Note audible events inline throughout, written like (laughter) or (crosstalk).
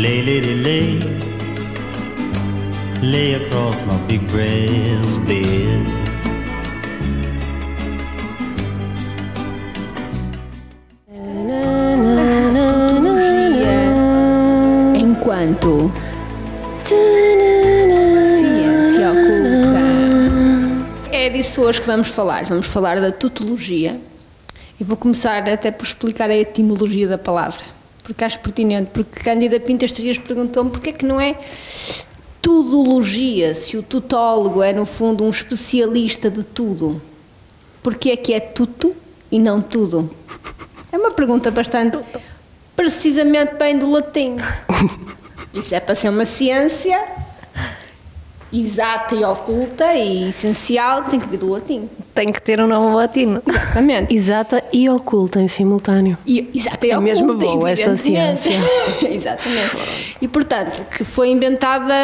Lay, lady, lay, lay across my big brass bed. Enquanto ciência oculta. É disso hoje que vamos falar. Vamos falar da tutologia. E vou começar até por explicar a etimologia da palavra, porque acho pertinente. Porque Cândida Pinto estes dias perguntou-me porque é que não é tudologia, se o tutólogo é no fundo um especialista de tudo. Porque é que é tudo e não tudo? É uma pergunta bastante precisamente bem do latim. (laughs) Isso é para ser uma ciência exata e oculta e essencial, tem que vir do latim. Tem que ter um nome latino. Exatamente. Exata e oculta em simultâneo. E, exata e É oculta, mesmo boa esta ciência. (laughs) Exatamente. E portanto, que foi inventada,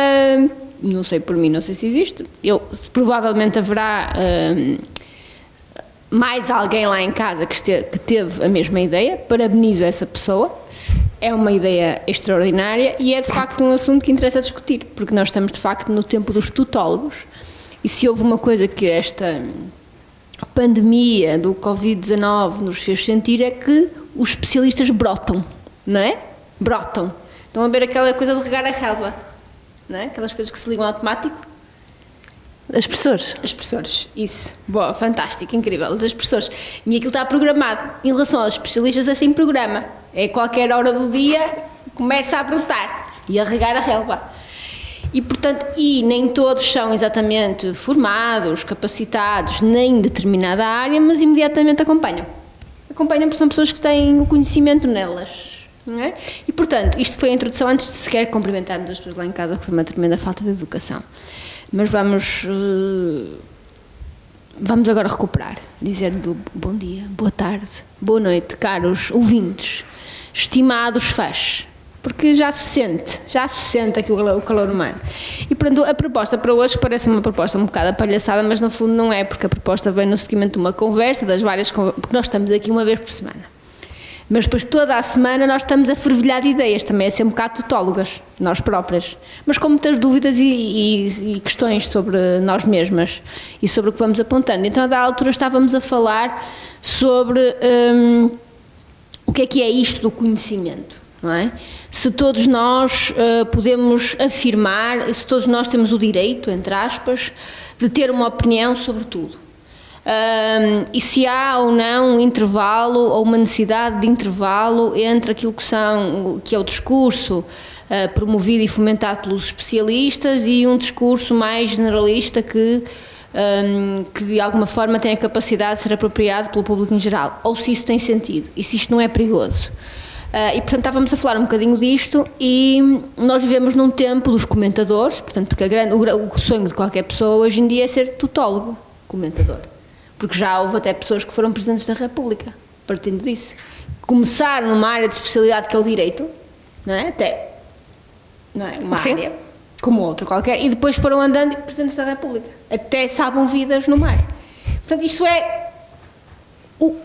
não sei por mim, não sei se existe. Eu, provavelmente haverá hum, mais alguém lá em casa que, este- que teve a mesma ideia. Parabenizo essa pessoa. É uma ideia extraordinária e é de facto um assunto que interessa discutir, porque nós estamos de facto no tempo dos tutólogos. E se houve uma coisa que esta pandemia do Covid-19 nos fez sentir é que os especialistas brotam, não é? Brotam. Estão a ver aquela coisa de regar a relva, não é? Aquelas coisas que se ligam automático. As professores. As professores, isso. Boa, fantástico, incrível. Os professores. E aquilo está programado. Em relação aos especialistas, é sem programa. É qualquer hora do dia, começa a brotar e a regar a relva. E, portanto, e nem todos são exatamente formados, capacitados, nem em determinada área, mas imediatamente acompanham. Acompanham porque são pessoas que têm o conhecimento nelas. É? E, portanto, isto foi a introdução antes de sequer cumprimentarmos as pessoas lá em casa, que foi uma tremenda falta de educação. Mas vamos. eh, Vamos agora recuperar, dizendo bom dia, boa tarde, boa noite, caros ouvintes, estimados fãs, porque já se sente, já se sente aqui o calor- humano. E pronto, a proposta para hoje parece uma proposta um bocado apalhaçada, mas no fundo não é, porque a proposta vem no seguimento de uma conversa, das várias porque nós estamos aqui uma vez por semana. Mas depois toda a semana nós estamos a fervilhar de ideias, também a ser um bocado tutólogas, nós próprias. Mas com muitas dúvidas e, e- e questões sobre nós mesmas e sobre o que vamos apontando. Então, da altura estávamos a falar sobre hum, o que é que é isto do conhecimento, não é? Se todos nós eh, podemos afirmar, se todos nós temos o direito, entre aspas, de ter uma opinião sobre tudo. Ahm, e se há ou não um intervalo ou uma necessidade de intervalo entre aquilo que, são, que é o discurso ah, promovido e fomentado pelos especialistas e um discurso mais generalista que, ahm, que de alguma forma tem a capacidade de ser apropriado pelo público em geral, ou se isso tem sentido e se isto não é perigoso. Ah, e portanto estávamos a falar um bocadinho disto e nós vivemos num tempo dos comentadores, portanto, porque grande- o, o sonho de qualquer pessoa hoje em dia é ser tutólogo, comentador. Porque já houve até pessoas que foram presidentes da República, partindo disso. Começaram numa área de especialidade que é o direito, não é? Até, não é? Uma Sim. área como outra qualquer, e depois foram andando e presidentes da República. Até salvam vidas no mar. Portanto, isto é o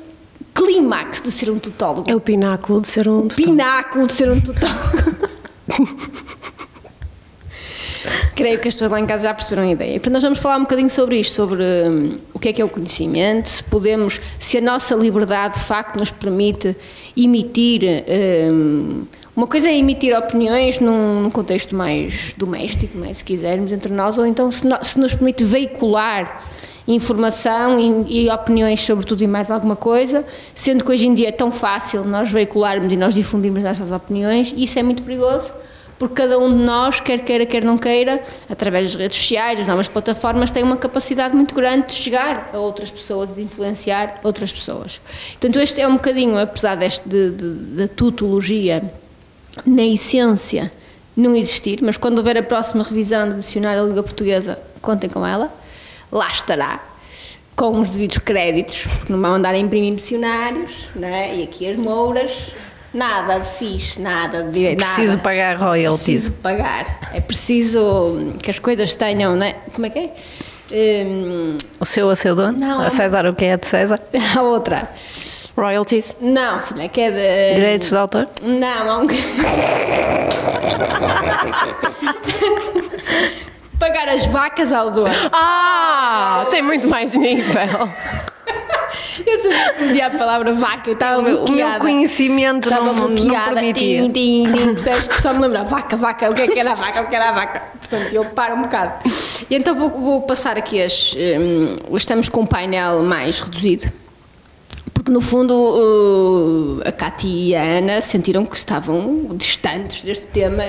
clímax de ser um tutólogo. É o pináculo de ser um tutor. pináculo de ser um tutólogo. (laughs) Creio que as pessoas lá em casa já perceberam a ideia. Portanto, nós vamos falar um bocadinho sobre isto, sobre hum, o que é que é o conhecimento, se podemos, se a nossa liberdade de facto nos permite emitir. hum, uma coisa é emitir opiniões num, num contexto mais doméstico, não é? se quisermos, entre nós, ou então se, no- se nos permite veicular informação e, e opiniões sobre tudo e mais alguma coisa, sendo que hoje em dia é tão fácil nós veicularmos e nós difundirmos essas opiniões, isso é muito perigoso, porque cada um de nós, quer queira, quer não queira, através das redes sociais, das novas plataformas, tem uma capacidade muito grande de chegar a outras pessoas e de influenciar outras pessoas. Portanto, este é um bocadinho, apesar deste, de, de, da tutologia, na essência, não existir, mas quando houver a próxima revisão do dicionário da Língua Portuguesa, contem com ela, lá estará, com os devidos créditos, porque não vão andar a imprimir dicionários, não é? e aqui as mouras, nada de fixe, nada de direito. Preciso nada. pagar royalties. Preciso pagar. É preciso que as coisas tenham, não é? Como é que é? Hum, O seu a seu dono? Não, a é- César o que é de César? (laughs) a outra. Royalties. Não, filha, que é de. Direitos de autor? Não, há um. (laughs) Pagar as vacas ao dono. Ah, tem muito mais nível. (laughs) Eu sabia que me dia a palavra vaca, estava O meu, o meu conhecimento Estava não, não bloqueada, permitia. tim, tim, tim, percebes? só me lembrar, vaca, vaca, o que é que era a vaca, o que era a vaca. Portanto, eu paro um bocado. E então vou, vou passar aqui as. hum, estamos com um painel mais reduzido. Porque no fundo uh, a Cátia e a Ana sentiram que estavam distantes deste tema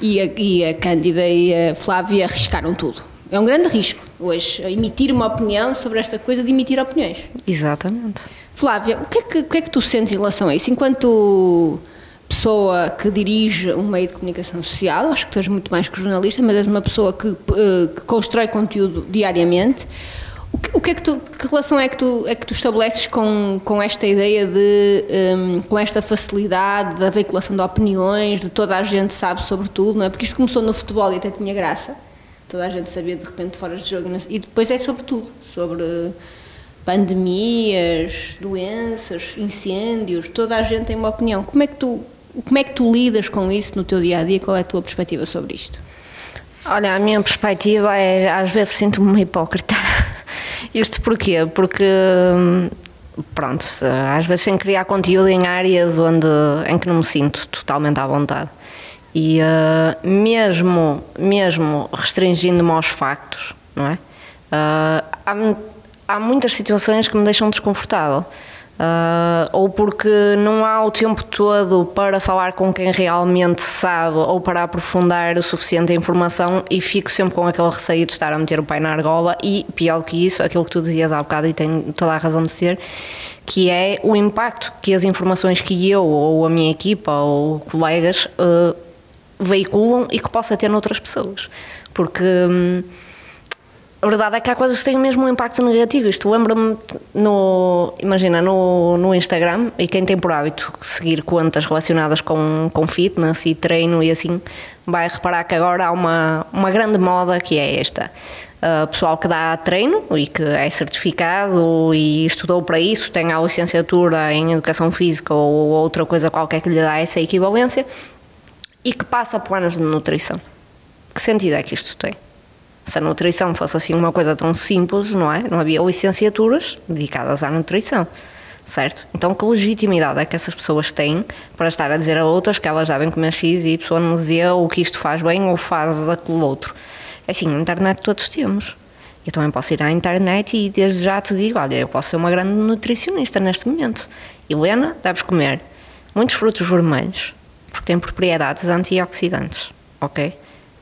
e a, e a Cândida e a Flávia arriscaram tudo. É um grande risco hoje emitir uma opinião sobre esta coisa de emitir opiniões. Exatamente. Flávia, o que, é que, o que é que tu sentes em relação a isso? Enquanto pessoa que dirige um meio de comunicação social, acho que tu és muito mais que jornalista, mas és uma pessoa que, eh, que constrói conteúdo diariamente. O que, o que é que tu, que relação é que tu, é que tu estabeleces com, com esta ideia de, hum, com esta facilidade da veiculação de opiniões, de toda a gente sabe sobre tudo, não é? Porque isto começou no futebol e até tinha graça. Toda a gente sabia de repente fora de jogo. E depois é sobre tudo, sobre pandemias, doenças, incêndios, toda a gente tem uma opinião. Como é que tu, como é que tu lidas com isso no teu dia a dia? Qual é a tua perspectiva sobre isto? Olha, a minha perspectiva é, às vezes sinto-me uma hipócrita. (laughs) Isto porquê? Porque, pronto, às vezes sem criar conteúdo em áreas onde, em que não me sinto totalmente à vontade. E eh, mesmo, mesmo restringindo-me aos factos, não é? Eh, há, há muitas situações que me deixam desconfortável. Uh, ou porque não há o tempo todo para falar com quem realmente sabe ou para aprofundar o suficiente a informação e fico sempre com aquele receio de estar a meter o pai na argola e, pior do que isso, aquilo que tu dizias há bocado e tem toda a razão de ser, que é o impacto que as informações que eu ou a minha equipa ou colegas uh, veiculam e que possa ter noutras pessoas. Porque... Hum, a verdade é que há coisas que têm mesmo um impacto negativo. Isto lembra-me, no, imagina, no, no Instagram, e quem tem por hábito seguir contas relacionadas com, com fitness e treino e assim, vai reparar que agora há uma, uma grande moda que é esta. Uh, pessoal que dá treino e que é certificado e estudou para isso, tem a licenciatura em Educação Física ou outra coisa qualquer que lhe dá essa equivalência e que passa planos de nutrição. Que sentido é que isto tem? se a nutrição fosse assim uma coisa tão simples, não é? Não havia licenciaturas dedicadas à nutrição, certo? Então, que legitimidade é que essas pessoas têm para estar a dizer a outras que elas devem comer X, Y, Z, ou que isto faz bem ou faz aquilo outro? É assim, na internet todos temos. Eu também posso ir à internet e desde já te digo: olha, eu posso ser uma grande nutricionista neste momento. Helena, deves comer muitos frutos vermelhos, porque têm propriedades antioxidantes, ok?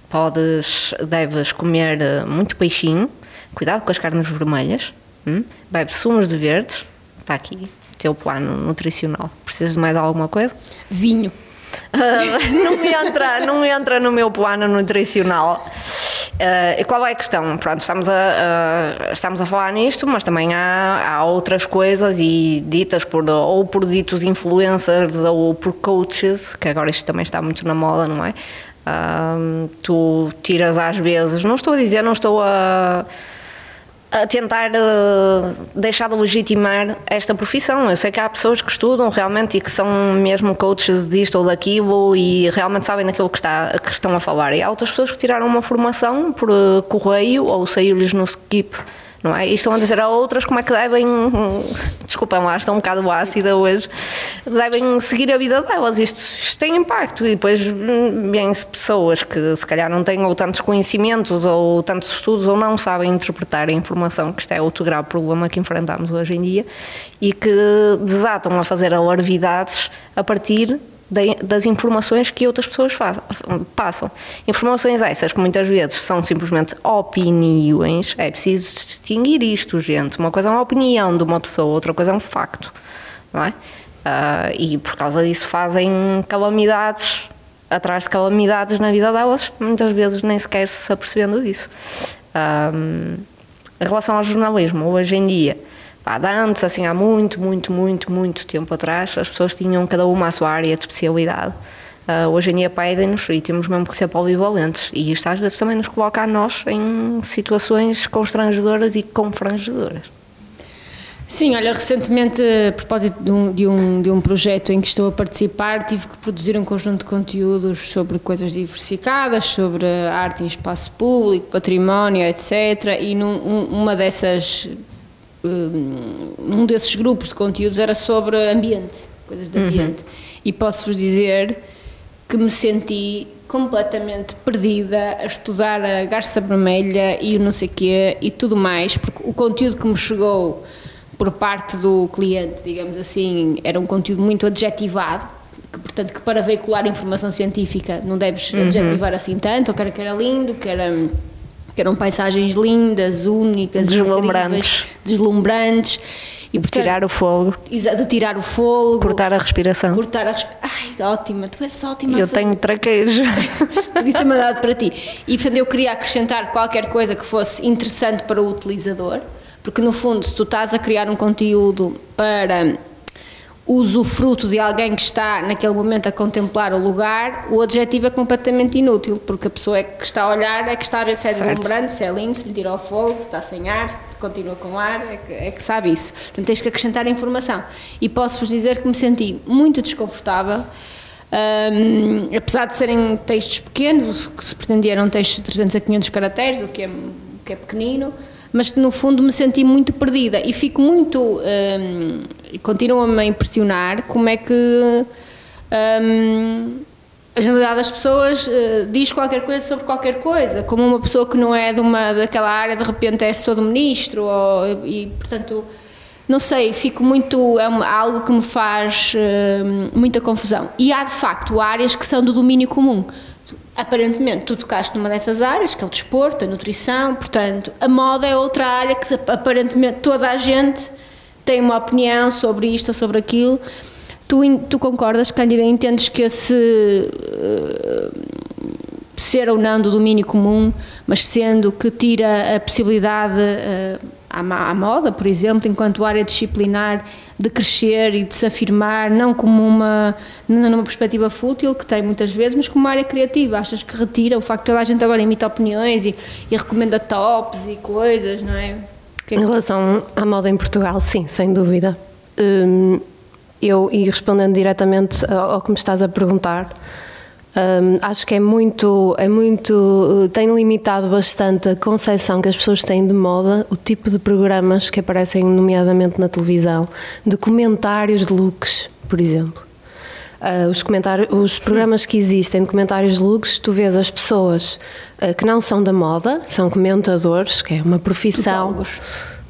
podes, deves comer eh, muito peixinho, cuidado com as carnes vermelhas, hum? bebe sumos de verdes, está aqui, teu plano nutricional. Precisas de mais alguma coisa? Vinho. Uh, não, entra, não entra no meu plano nutricional. Uh, e qual é a questão? Pronto, estamos a, uh, estamos a falar nisto, mas também há, há outras coisas e ditas por, ou por ditos influencers ou por coaches, que agora isto também está muito na moda, não é? Um, tu tiras às vezes, não estou a dizer, não estou a, a tentar uh, deixar de legitimar esta profissão. Eu sei que há pessoas que estudam realmente e que são mesmo coaches disto ou daquilo e realmente sabem daquilo que, está, que estão a falar. E há outras pessoas que tiraram uma formação por uh, correio ou saiu-lhes no skip não é? E estão a dizer a outras como é que devem, desculpem lá, estou um bocado ácida hoje, devem seguir a vida delas. Isto, isto tem impacto. E depois hum, vêm-se pessoas que se calhar não têm ou tantos conhecimentos ou tantos estudos ou não sabem interpretar a informação, que isto é outro grave problema que enfrentamos hoje em dia, e que desatam a fazer alarvidades a partir das informações que outras pessoas fazem, passam. Informações essas que muitas vezes são simplesmente opiniões. É preciso distinguir isto, gente. Uma coisa é uma opinião de uma pessoa, outra coisa é um facto. Não é? Uh, e por causa disso fazem calamidades atrás de calamidades na vida delas, muitas vezes nem sequer se apercebendo disso. Um, em relação ao jornalismo, hoje em dia Pá, antes, assim, há muito, muito, muito, muito tempo atrás, as pessoas tinham cada uma a sua área de especialidade. Uh, hoje em dia pedem-nos e temos mesmo que ser polivalentes. E isto às vezes também nos coloca a nós em situações constrangedoras e confrangedoras. Sim, olha, recentemente, a propósito de um, de, um, de um projeto em que estou a participar, tive que produzir um conjunto de conteúdos sobre coisas diversificadas, sobre arte em espaço público, património, etc. E num, um, uma dessas, um, um desses grupos de conteúdos era sobre ambiente, coisas de ambiente. E posso-vos dizer que me senti completamente perdida a estudar a garça vermelha e o não sei quê e tudo mais, porque o conteúdo que me chegou por parte do cliente, digamos assim, era um conteúdo muito adjetivado, que, portanto, que para veicular informação científica não deves adjetivar assim tanto, ou que era, que era lindo, que era que eram paisagens lindas, únicas, Deslumbrantes. deslumbrantes. E, portanto, Tirar o fogo, exa- de tirar o fogo, cortar a respiração. cortar a resp- Ai, ótima, tu és ótima. Eu tenho traquejo. (laughs) Podia ter mandado para ti. E portanto eu queria acrescentar qualquer coisa que fosse interessante para o utilizador, porque no fundo, se tu estás a criar um conteúdo para usufruto de alguém que está naquele momento a contemplar o lugar, o adjetivo é completamente inútil, porque a pessoa é que está a olhar é que está a ver se é deslumbrante, se é lindo, se lhe tira o fogo, se está sem ar, se continua com ar, é que, é que sabe isso. Portanto, tens que acrescentar informação. E posso-vos dizer que me senti muito desconfortável Hum, apesar de serem textos pequenos, que se pretendia eram textos de 300 a 500 caracteres, o que é, o que é pequenino, mas que no fundo me senti muito perdida e fico muito. e continua-me a impressionar como é que. hum, a generalidade das pessoas eh, diz qualquer coisa sobre qualquer coisa, como uma pessoa que não é de uma, daquela área de repente é só do ministro, ou, e portanto não sei, fico muito. É uma- algo que me faz eh, muita confusão. E há de facto áreas que são do domínio comum. Aparentemente, tu tocaste numa dessas áreas, que é o desporto, a nutrição, portanto, a moda é outra área que aparentemente toda a gente tem uma opinião sobre isto ou sobre aquilo. Tu, tu concordas, Cândida, entendes que esse eh, ser ou não do domínio comum, mas sendo que tira a possibilidade eh, à, à moda, por exemplo, enquanto área disciplinar, de crescer e de se afirmar, não como uma, numa perspectiva fútil, que tem muitas vezes, mas como uma área criativa. Achas que retira o facto de toda a gente agora imita opiniões e, e recomenda tops e coisas, não é? Em relação à moda em Portugal, sim, sem dúvida. Hum, eu, e respondendo diretamente ao, que me estás a perguntar, hum, acho que é muito, é muito, tem limitado bastante a concepção que as pessoas têm de moda, o tipo de programas que aparecem, nomeadamente na televisão, de comentários de looks, por exemplo. Ah, os, comentários, os programas que existem de comentários de looks, tu vês as pessoas ah, que não são da moda, são comentadores, que é uma profissão. Tutólogos.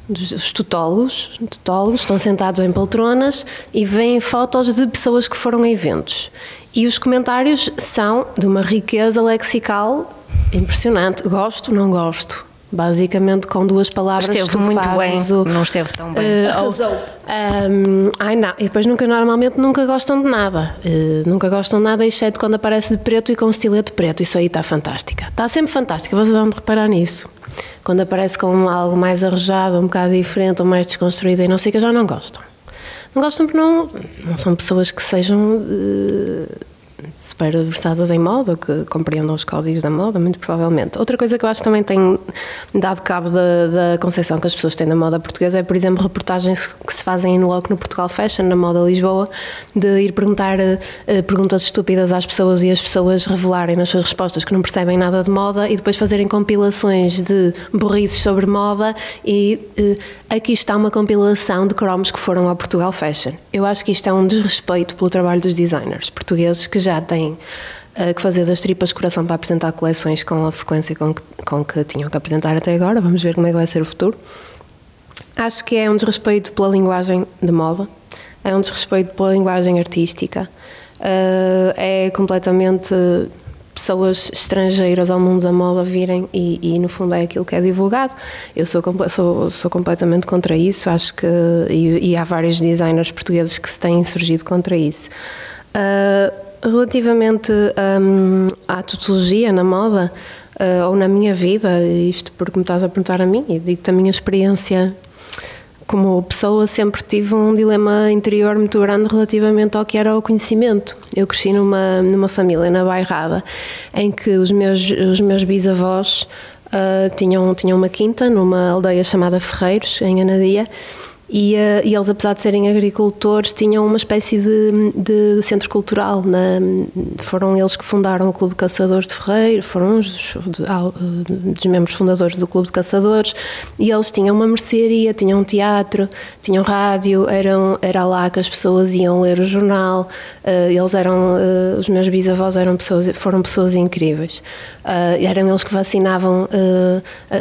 Dos- Os tutólogos, tutólogos estão sentados em poltronas e veem fotos de pessoas que foram a eventos. E os comentários são de uma riqueza lexical impressionante. Gosto, não gosto. Basicamente, com duas palavras, Esteve tu muito bem, o- não esteve tão bem. eh, Arrasou. Ahm, ai não, e depois nunca, normalmente nunca gostam de nada. Eh, nunca gostam de nada, exceto quando aparece de preto e com um estilete preto. Isso aí está fantástica. Está sempre fantástica, vocês vão reparar nisso. Quando aparece com algo mais arrojado, um bocado diferente ou mais desconstruído e não sei o que, já não gostam. Não gostam porque não, não são pessoas que sejam eh, super versadas em moda que compreendam os códigos da moda, muito provavelmente. Outra coisa que eu acho que também tem dado cabo da, da concepção que as pessoas têm da moda portuguesa é, por exemplo, reportagens que se fazem logo no Portugal Fashion, na moda Lisboa, de ir perguntar eh, perguntas estúpidas às pessoas e as pessoas revelarem nas suas respostas que não percebem nada de moda e depois fazerem compilações de burrices sobre moda e eh, aqui está uma compilação de cromos que foram ao Portugal Fashion. Eu acho que isto é um desrespeito pelo trabalho dos designers portugueses que já têm eh, que fazer das tripas coração para apresentar coleções com a frequência com que, com que tinham que apresentar até agora. Vamos ver como é que vai ser o futuro. Acho que é um desrespeito pela linguagem de moda, é um desrespeito pela linguagem artística, eh, é completamente pessoas estrangeiras ao mundo da moda virem e, e, no fundo é aquilo que é divulgado. Eu sou, sou, sou completamente contra isso, acho que e, e há vários designers portugueses que se têm surgido contra isso. Ah, relativamente hum, à tutologia na moda ah, ou na minha vida, isto porque me estás a perguntar a mim, e digo-te a minha experiência como pessoa sempre tive um dilema interior muito grande relativamente ao que era o conhecimento. Eu cresci numa, numa família na Bairrada em que os meus, os meus bisavós ah, tinham, tinham uma quinta numa aldeia chamada Ferreiros, em Anadia, E, uh, e, eles, apesar de serem agricultores, tinham uma espécie de, de centro cultural. Na, foram eles que fundaram o Clube de Caçadores de Ferreiro, foram os dos, dos membros fundadores do Clube de Caçadores, e eles tinham uma mercearia, tinham um teatro, tinham rádio, eram, era lá que as pessoas iam ler o jornal. Uh, eles eram, uh, os meus bisavós eram pessoas, foram pessoas incríveis. eram eles que vacinavam,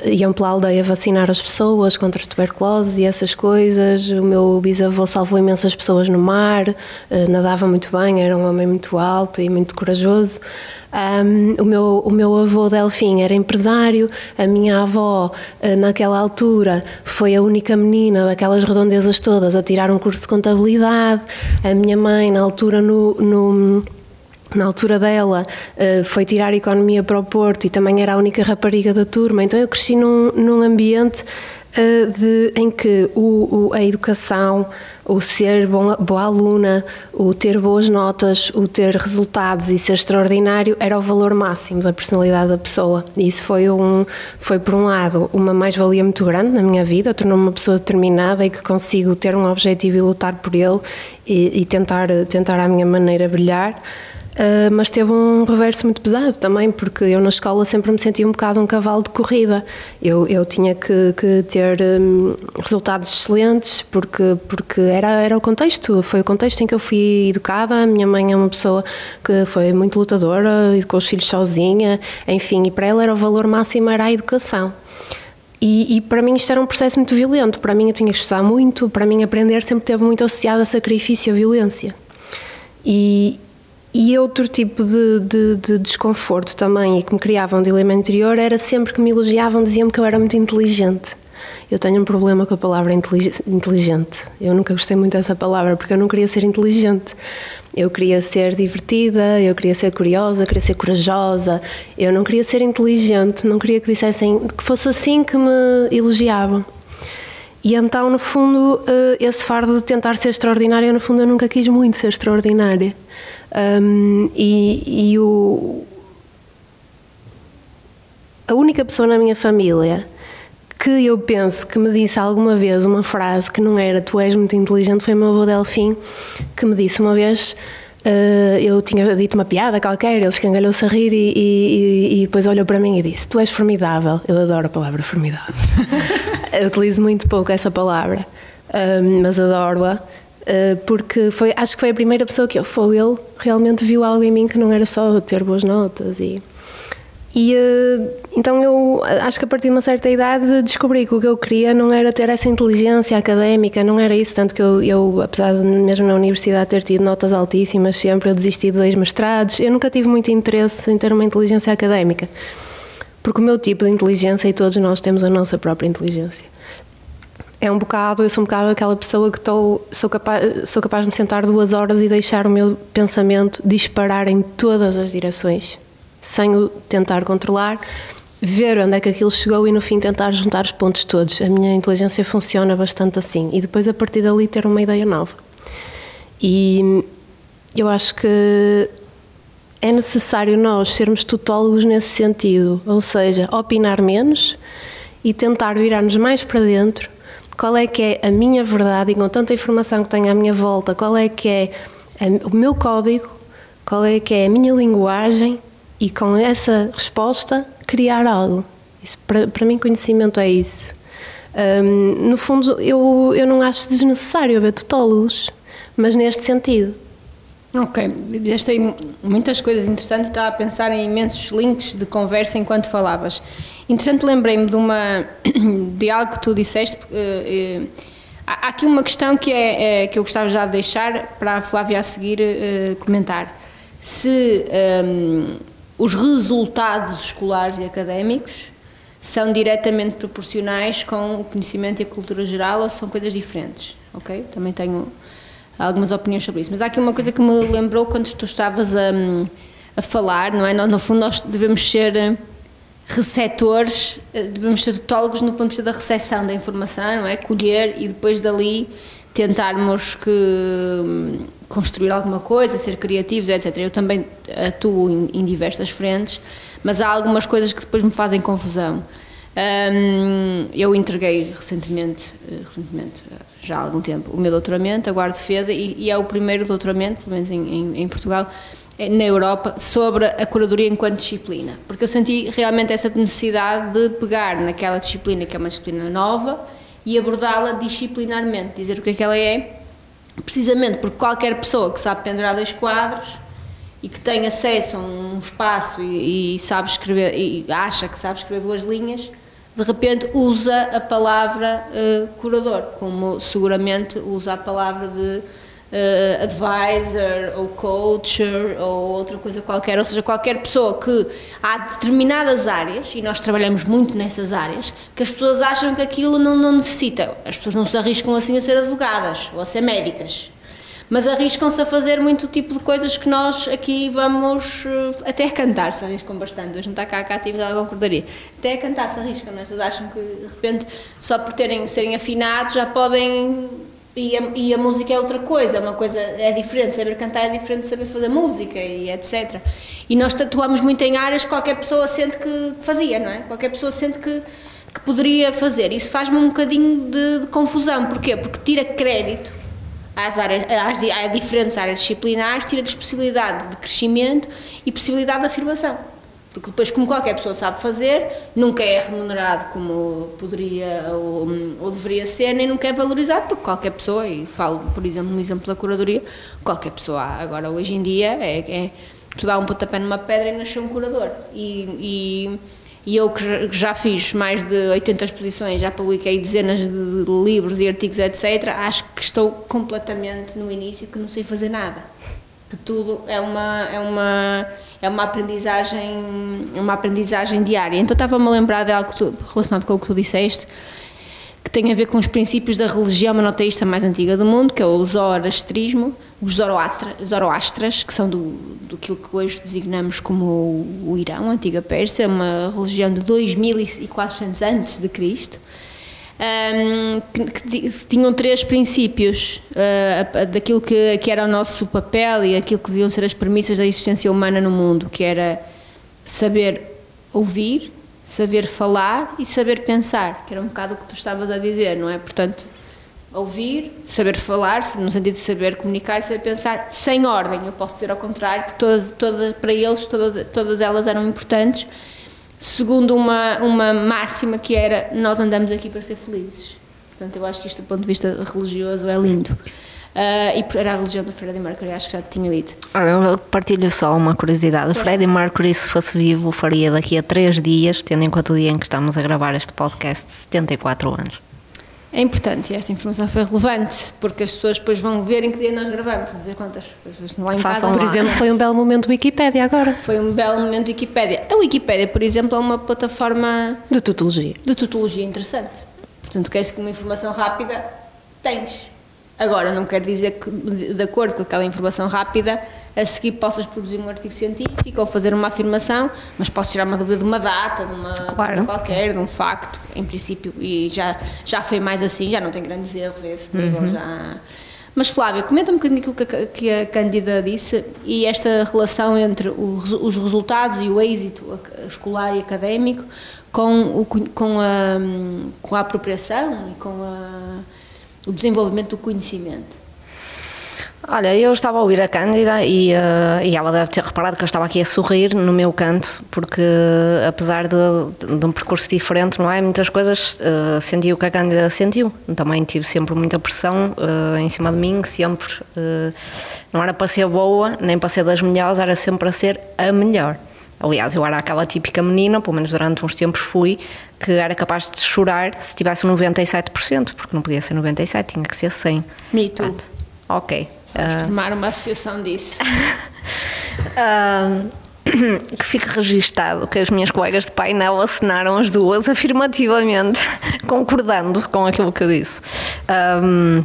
iam pela aldeia vacinar as pessoas contra tuberculose e essas coisas coisas. O meu bisavô salvou imensas pessoas no mar, eh, nadava muito bem, era um homem muito alto e muito corajoso. Um, o, meu, o meu avô Delfim era empresário, a minha avó, eh, naquela altura, foi a única menina daquelas redondezas todas a tirar um curso de contabilidade. A minha mãe, na altura, no, no na altura dela, eh, foi tirar economia para o Porto e também era a única rapariga da turma. Então eu cresci num, num ambiente de, em que o, o, a educação, o ser bom, boa aluna, o ter boas notas, o ter resultados e ser extraordinário era o valor máximo da personalidade da pessoa. E isso foi, um, foi por um lado, uma mais-valia muito grande na minha vida, tornou-me uma pessoa determinada e que consigo ter um objetivo e lutar por ele e, e tentar, tentar à minha maneira brilhar. Uh, mas teve um reverso muito pesado também, porque eu na escola sempre me sentia um bocado um cavalo de corrida. Eu, eu tinha que, que ter um, resultados excelentes, porque, porque era, era o contexto, foi o contexto em que eu fui educada. A minha mãe é uma pessoa que foi muito lutadora, educou os filhos sozinha, enfim, e para ela era o valor máximo era a educação. E, e, para mim isto era um processo muito violento. Para mim eu tinha que estudar muito, para mim aprender sempre teve muito associado a sacrifício e a violência. E, e outro tipo de, de, de, desconforto também e que me criava um dilema interior era sempre que me elogiavam, diziam-me que eu era muito inteligente. Eu tenho um problema com a palavra inteligente. Eu nunca gostei muito dessa palavra porque eu não queria ser inteligente. Eu queria ser divertida, eu queria ser curiosa, queria ser corajosa. Eu não queria ser inteligente, não queria que dissessem que fosse assim que me elogiavam. E então, no fundo, eh, esse fardo de tentar ser extraordinária, no fundo, eu nunca quis muito ser extraordinária. Um, e, e o, a única pessoa na minha família que eu penso que me disse alguma vez uma frase que não era tu és muito inteligente foi o meu avô Delfim, que me disse uma vez. Uh, eu tinha dito uma piada qualquer, ele escangalhou-se a rir e, e, e, depois olhou para mim e disse: Tu és formidável. Eu adoro a palavra formidável. (laughs) eu utilizo muito pouco essa palavra, uh, mas adoro-a. Eh, porque foi, acho que foi a primeira pessoa que eu foi ele realmente viu algo em mim que não era só ter boas notas e e eh, então eu acho que a partir de uma certa idade descobri que o que eu queria não era ter essa inteligência académica, não era isso, tanto que eu, eu apesar de mesmo na universidade ter tido notas altíssimas sempre, eu desisti de dois mestrados, eu nunca tive muito interesse em ter uma inteligência académica, porque o meu tipo de inteligência e todos nós temos a nossa própria inteligência é um bocado, eu sou um bocado aquela pessoa que estou, sou capaz, sou capaz de me sentar duas horas e deixar o meu pensamento disparar em todas as direções, sem o tentar controlar, ver onde é que aquilo chegou e no fim tentar juntar os pontos todos. A minha inteligência funciona bastante assim e depois a partir dali ter uma ideia nova. E eu acho que é necessário nós sermos tutólogos nesse sentido, ou seja, opinar menos e tentar virar-nos mais para dentro qual é que é a minha verdade e com tanta informação que tenho à minha volta, qual é que é o meu código, qual é que é a minha linguagem e com essa resposta criar algo. Isso, para, para mim, conhecimento é isso. Um, no fundo, eu, eu não acho desnecessário haver tutólogos, mas neste sentido. Ok, já aí muitas coisas interessantes, estava a pensar em imensos links de conversa enquanto falavas. Interessante, lembrei-me de, uma, (coughs) de algo que tu disseste. Uh, uh, há aqui uma questão que, é, é, que eu gostava já de deixar para a Flávia a seguir uh, comentar. Se um, os resultados escolares e académicos são diretamente proporcionais com o conhecimento e a cultura geral ou são coisas diferentes, ok? Também tenho algumas opiniões sobre isso. Mas há aqui uma coisa que me lembrou quando tu estavas a, a falar, não é? No, no fundo, nós devemos ser eh, receptores, eh, devemos ser tutólogos no ponto de vista da recepção da informação, não é? Colher e depois dali tentarmos que hum, construir alguma coisa, ser criativos, etc. Eu também atuo em, em diversas frentes, mas há algumas coisas que depois me fazem confusão. Hum, eu entreguei recentemente, eh, recentemente, já há algum tempo, o meu doutoramento, agora defesa, e, e, é o primeiro doutoramento, pelo menos em, em, em Portugal, eh, na Europa, sobre a curadoria enquanto disciplina. Porque eu senti realmente essa necessidade de pegar naquela disciplina, que é uma disciplina nova, e abordá-la disciplinarmente, dizer o que é que ela é, precisamente porque qualquer pessoa que sabe pendurar dois quadros e que tem acesso a um espaço e, e sabe escrever e acha que sabe escrever duas linhas, de repente usa a palavra uh, curador, como seguramente usa a palavra de uh, advisor ou coacher ou outra coisa qualquer, ou seja, qualquer pessoa que há determinadas áreas, e nós trabalhamos muito nessas áreas, que as pessoas acham que aquilo não, não necessita. As pessoas não se arriscam assim a ser advogadas ou a ser médicas mas arriscam-se a fazer muito tipo de coisas que nós aqui vamos eh, até cantar, se arriscam bastante. Hoje não está cá a atividade da concordaria. Até a cantar se arriscam, não é? Todos acham que de repente só por terem, serem afinados já podem. E a, e a música é outra coisa, é uma coisa é diferente, saber cantar é diferente de saber fazer música e etc. E nós tatuamos muito em áreas que qualquer pessoa sente que fazia, não é? Qualquer pessoa sente que, que poderia fazer. Isso faz-me um bocadinho de, de confusão. Porquê? Porque tira crédito às, áreas, às, diferentes áreas disciplinares, tira-lhes possibilidade de crescimento e possibilidade de afirmação. Porque depois, como qualquer pessoa sabe fazer, nunca é remunerado como poderia ou, ou, deveria ser, nem nunca é valorizado, porque qualquer pessoa, e falo, por exemplo, no exemplo da curadoria, qualquer pessoa, agora hoje em dia, é, é tu dá um pontapé numa pedra e nasce um curador. E, e e eu que já fiz mais de 80 exposições, já publiquei dezenas de livros e artigos, etc., acho que estou completamente no início, que não sei fazer nada. Que tudo é uma, é uma, é uma aprendizagem uma aprendizagem diária. Então estava-me a lembrar de algo relacionado com o que tu disseste, que tem a ver com os princípios da religião monoteísta mais antiga do mundo, que é o zoroastrismo, os zoroastras, que são do, do que hoje designamos como o, Irão, a antiga Pérsia, uma religião de 2400 antes de Cristo. Um, que, que, tinham três princípios uh, daquilo que, que era o nosso papel e aquilo que deviam ser as premissas da existência humana no mundo, que era saber ouvir, saber falar e saber pensar, que era um bocado o que tu estavas a dizer, não é? Portanto, ouvir, saber falar, no sentido de saber comunicar e saber pensar, sem ordem. Eu posso dizer ao contrário, que todas, todas, para eles todas, todas elas eram importantes, segundo uma, uma máxima que era: nós andamos aqui para ser felizes. Portanto, eu acho que isto, do ponto de vista religioso, é lindo. Uh, e era a religião do Freddie Mercury, acho que já te tinha dito. Olha, partilho só uma curiosidade. Força. Freddie Mercury, se fosse vivo, faria daqui a três dias, tendo em conta o dia em que estamos a gravar este podcast, 74 anos. É importante, esta informação foi relevante, porque as pessoas depois vão ver em que dia nós gravamos, vamos dizer quantas. Lá em casa, por exemplo, foi um belo momento Wikipédia agora. Foi um belo momento Wikipédia. A Wikipédia, por exemplo, é uma plataforma... De tutologia. De tutologia interessante. Portanto, queres que uma informação rápida, tens. Agora, não quer dizer que, de acordo com aquela informação rápida, a seguir possas produzir um artigo científico ou fazer uma afirmação, mas posso tirar uma dúvida de uma data, de uma claro. coisa qualquer, de um facto, em princípio, e já, já foi mais assim, já não tem grandes erros a esse nível. Uhum. Já. Mas Flávia, comenta um bocadinho aquilo que a, que a Cândida disse e esta relação entre o, os resultados e o êxito escolar e académico com, o, com, a, com a apropriação e com a o desenvolvimento do conhecimento? Olha, eu estava a ouvir a Cândida e, uh, e ela deve ter reparado que eu estava aqui a sorrir no meu canto, porque apesar de, de um percurso diferente, não é? Muitas coisas uh, senti o que a Cândida sentiu. Também tive sempre muita pressão uh, em cima de mim, sempre. não era para ser boa, nem para ser das melhores, era sempre para ser a melhor. Aliás, eu era aquela típica menina, pelo menos durante uns tempos fui, que era capaz de chorar se tivesse um 97%, porque não podia ser 97%, tinha que ser 100%. Me too. Ah, ok. Vamos uh, formar uma associação disso. uh, (laughs) que fique registado que as minhas colegas de painel assinaram as duas afirmativamente, concordando com aquilo que eu disse. Um,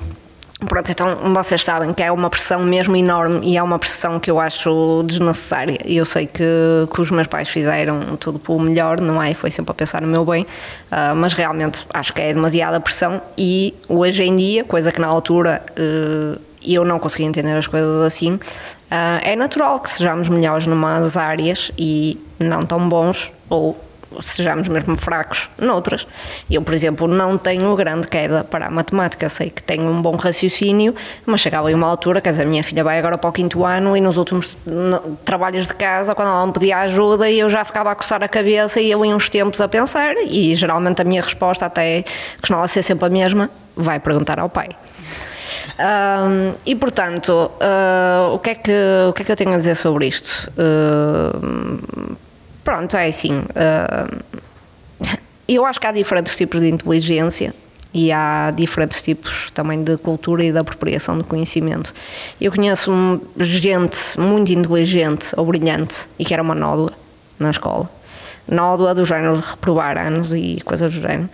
Pronto, então vocês sabem que é uma pressão mesmo enorme e é uma pressão que eu acho desnecessária. Eu sei que, que os meus pais fizeram tudo pelo melhor, não é? Foi sempre a pensar no meu bem, uh, mas realmente acho que é demasiada pressão e hoje em dia, coisa que na altura uh, eu não conseguia entender as coisas assim, uh, é natural que sejamos melhores numas áreas e não tão bons ou sejamos mesmo fracos noutras. Eu, por exemplo, não tenho grande queda para a matemática, sei que tenho um bom raciocínio, mas chegava a uma altura, quer dizer, a minha filha vai agora para o quinto ano e nos últimos trabalhos de casa, quando ela me pedia ajuda, eu já ficava a coçar a cabeça e eu em uns tempos a pensar, e geralmente a minha resposta até costumava ser sempre a mesma, vai perguntar ao pai. Ahm, e portanto, ah, o, que é que, o que é que eu tenho a dizer sobre isto? Ahm, pronto, é assim. ah, eu acho que há diferentes tipos de inteligência e há diferentes tipos também de cultura e de apropriação do conhecimento. Eu conheço gente muito inteligente ou brilhante e que era uma nódoa na escola. Nódoa do género de reprovar anos e coisas do género.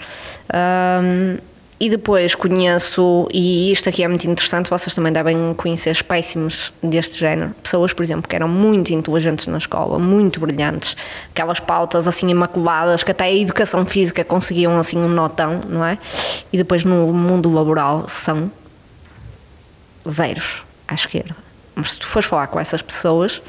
Ahm, e depois conheço, e isto aqui é muito interessante, vocês também devem conhecer espécimes deste género. Pessoas, por exemplo, que eram muito inteligentes na escola, muito brilhantes, aquelas pautas assim imaculadas, que até a educação física conseguiam assim um notão, não é? E depois no mundo laboral são zeros à esquerda. Mas se tu fores falar com essas pessoas,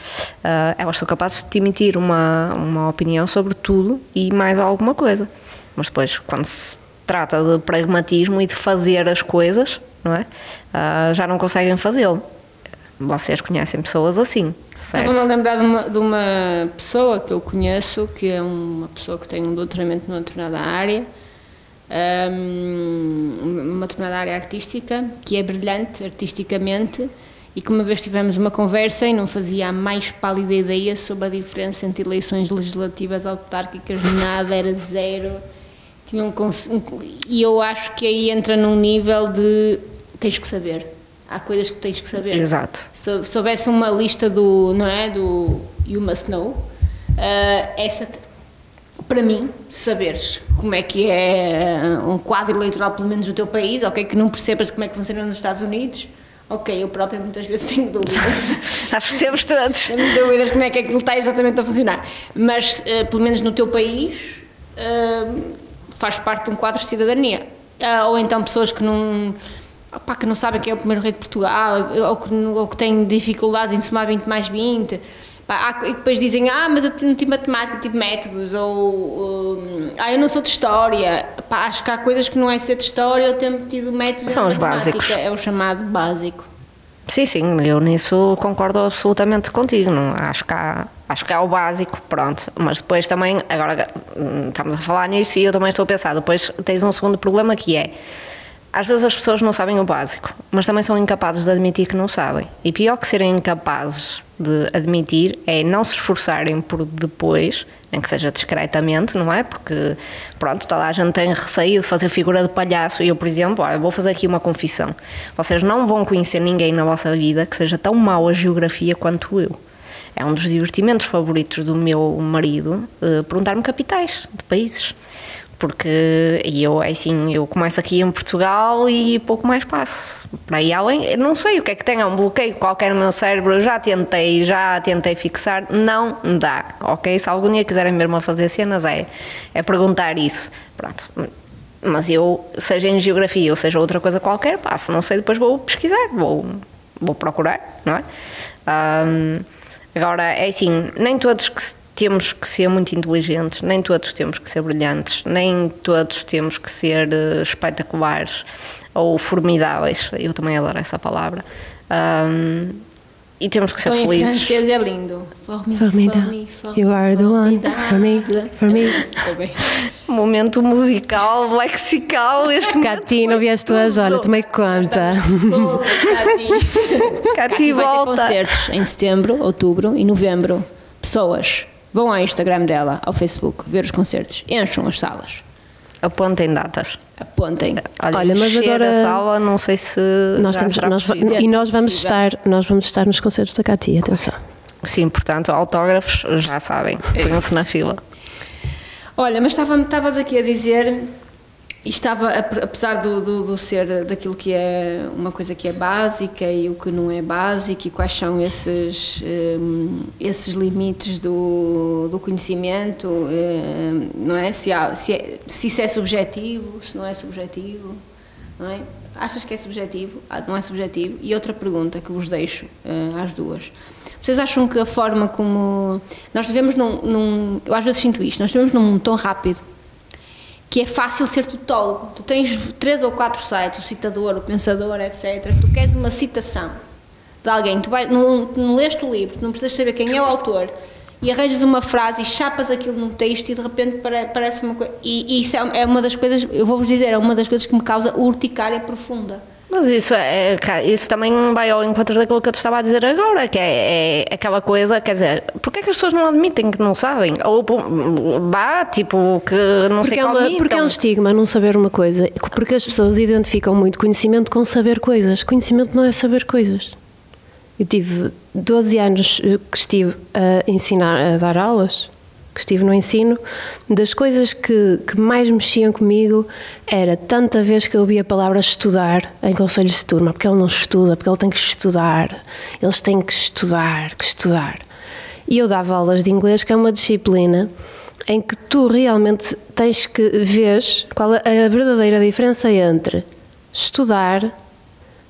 ah, elas são capazes de te emitir uma, uma opinião sobre tudo e mais alguma coisa. Mas depois, quando se trata de pragmatismo e de fazer as coisas, não é? Ah, já não conseguem fazê-lo. Vocês conhecem pessoas assim, certo? Estava-me a lembrar de uma, de uma pessoa que eu conheço, que é uma pessoa que tem um doutoramento numa determinada área, hum, uma determinada área artística, que é brilhante artisticamente, e que uma vez tivemos uma conversa e não fazia a mais pálida ideia sobre a diferença entre eleições legislativas autárquicas, nada, era zero. Tinha um, um- e eu acho que aí entra num nível de tens que saber. Há coisas que tens que saber. Exato. Se, se houvesse uma lista do, não é, do You Must Know, ah, essa, para mim, saberes como é que é um quadro eleitoral, pelo menos no teu país, ok, que não percebas como é que funciona nos Estados Unidos, ok, eu própria muitas vezes tenho dúvidas. (laughs) Acho que temos todos. Temos dúvidas como é que aquilo está exatamente a funcionar. Mas, eh, pelo menos no teu país, eh, faz parte de um quadro de cidadania. Ah, ou então pessoas que não, opá, que não sabem quem é o primeiro rei de Portugal, ou que, ou que têm dificuldades em somar 20 mais 20. Pá, e depois dizem, ah, mas eu não tive matemática, tive métodos, ou hum, ah, eu não sou de história. Pá, acho que há coisas que não é ser de história ou ter tido métodos São os básicos. É o chamado básico. Sim, sim, eu nisso concordo absolutamente contigo. Não, acho, que há, acho que há o básico, pronto. Mas depois também, agora hum, estamos a falar nisso e eu também estou a pensar. Depois tens um segundo problema que é. Às vezes as pessoas não sabem o básico, mas também são incapazes de admitir que não sabem. E pior que serem incapazes de admitir é não se esforçarem por depois, nem que seja discretamente, não é? Porque, pronto, toda a gente tem receio de fazer figura de palhaço. E eu, por exemplo, vou fazer aqui uma confissão. Vocês não vão conhecer ninguém na vossa vida que seja tão mau a geografia quanto eu. É um dos divertimentos favoritos do meu marido eh, perguntar-me capitais de países porque eu, é assim, eu começo aqui em Portugal e pouco mais passo. Para aí além, não sei o que é que tem, é um bloqueio qualquer no meu cérebro, já tentei, já tentei fixar, não dá, ok? Se algum dia quiserem mesmo fazer cenas, é, é perguntar isso. Pronto. Mas eu, seja em geografia ou seja outra coisa qualquer, se não sei, depois vou pesquisar, vou, vou procurar, não é? Ahm, agora, é assim, nem todos que temos que ser muito inteligentes, nem todos temos que ser brilhantes, nem todos temos que ser eh, espetaculares ou formidáveis. Eu também adoro essa palavra. Ahm, e temos que ser Então, em felizes. francês é lindo. Formi- Formidable. formi- formi- You are the one for me, for me. Momento musical, lexical, este Cati, não vieste hoje? Olha, tomei conta. Sou Cati. Cati Cati vai ter (laughs) volta. concertos em setembro, outubro e novembro. Pessoas, vão ao Instagram dela, ao Facebook, ver os concertos. Encham as salas. Apontem datas. Apontem. Olha, Olha, mas agora- a sala, não sei se Nós já temos, será nós, e nós vamos, Possível. estar, nós vamos estar nos concertos da Cati, atenção. Sim, portanto, autógrafos, já sabem, põem-se na fila. Olha, mas estava- estavas aqui a dizer, e estava, ap- apesar do, do, do ser daquilo que é uma coisa que é básica e o que não é básico, e quais são esses, hum, esses limites do, do conhecimento, hum, não é? Se, há, se, é- se isso é subjetivo, se não é subjetivo. não é? Achas que é subjetivo? Ah, não é subjetivo. E outra pergunta que vos deixo uh, às duas. Vocês acham que a forma como. Nós vivemos num, num. Eu às vezes sinto isto, nós vivemos num mundo tão rápido que é fácil ser tutólogo. Tu tens três ou quatro sites, o citador, o pensador, etc. Tu queres uma citação de alguém, tu vai, não, não leste o livro, tu não precisas saber quem é o autor e arranjas uma frase e chapas aquilo num texto e de repente parece uma coisa. E, e isso é, é uma das coisas, eu vou-vos dizer, é uma das coisas que me causa urticária profunda. Mas isso, é, isso também vai ao encontro daquilo que eu te estava a dizer agora, que é, é aquela coisa, quer dizer, porque é que as pessoas não admitem que não sabem? Ou vá, tipo, que não porque sei é uma, Porque é um estigma não saber uma coisa, porque as pessoas identificam muito conhecimento com saber coisas. Conhecimento não é saber coisas. Eu tive 12 anos eh, que estive a ensinar, a dar aulas, que estive no ensino, das coisas que, que mais mexiam comigo era tanta vez que eu ouvia a palavra estudar em conselhos de turma, porque ele não estuda, porque ele tem que estudar, eles têm que estudar, que estudar. E eu dava aulas de inglês, que é uma disciplina em que tu realmente tens que ver qual é a verdadeira diferença entre estudar,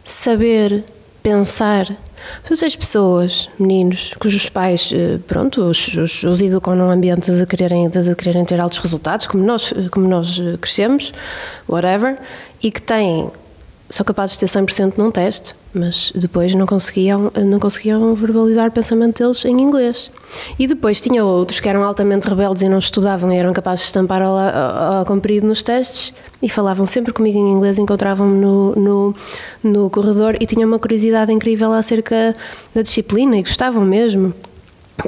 saber, pensar Todas as pessoas, meninos, cujos pais, eh, pronto, os, os, os educam num ambiente de quererem, de, de, quererem ter altos resultados, como nós, como nós eh, crescemos, whatever, e que têm são capazes de ter 100% num teste, mas depois não conseguiam, não conseguiam verbalizar o pensamento deles em inglês. E depois tinha outros que eram altamente rebeldes e não estudavam e eram capazes de estampar ao, comprido nos testes e falavam sempre comigo em inglês, encontravam-me no, no, no corredor e tinham uma curiosidade incrível acerca da disciplina e gostavam mesmo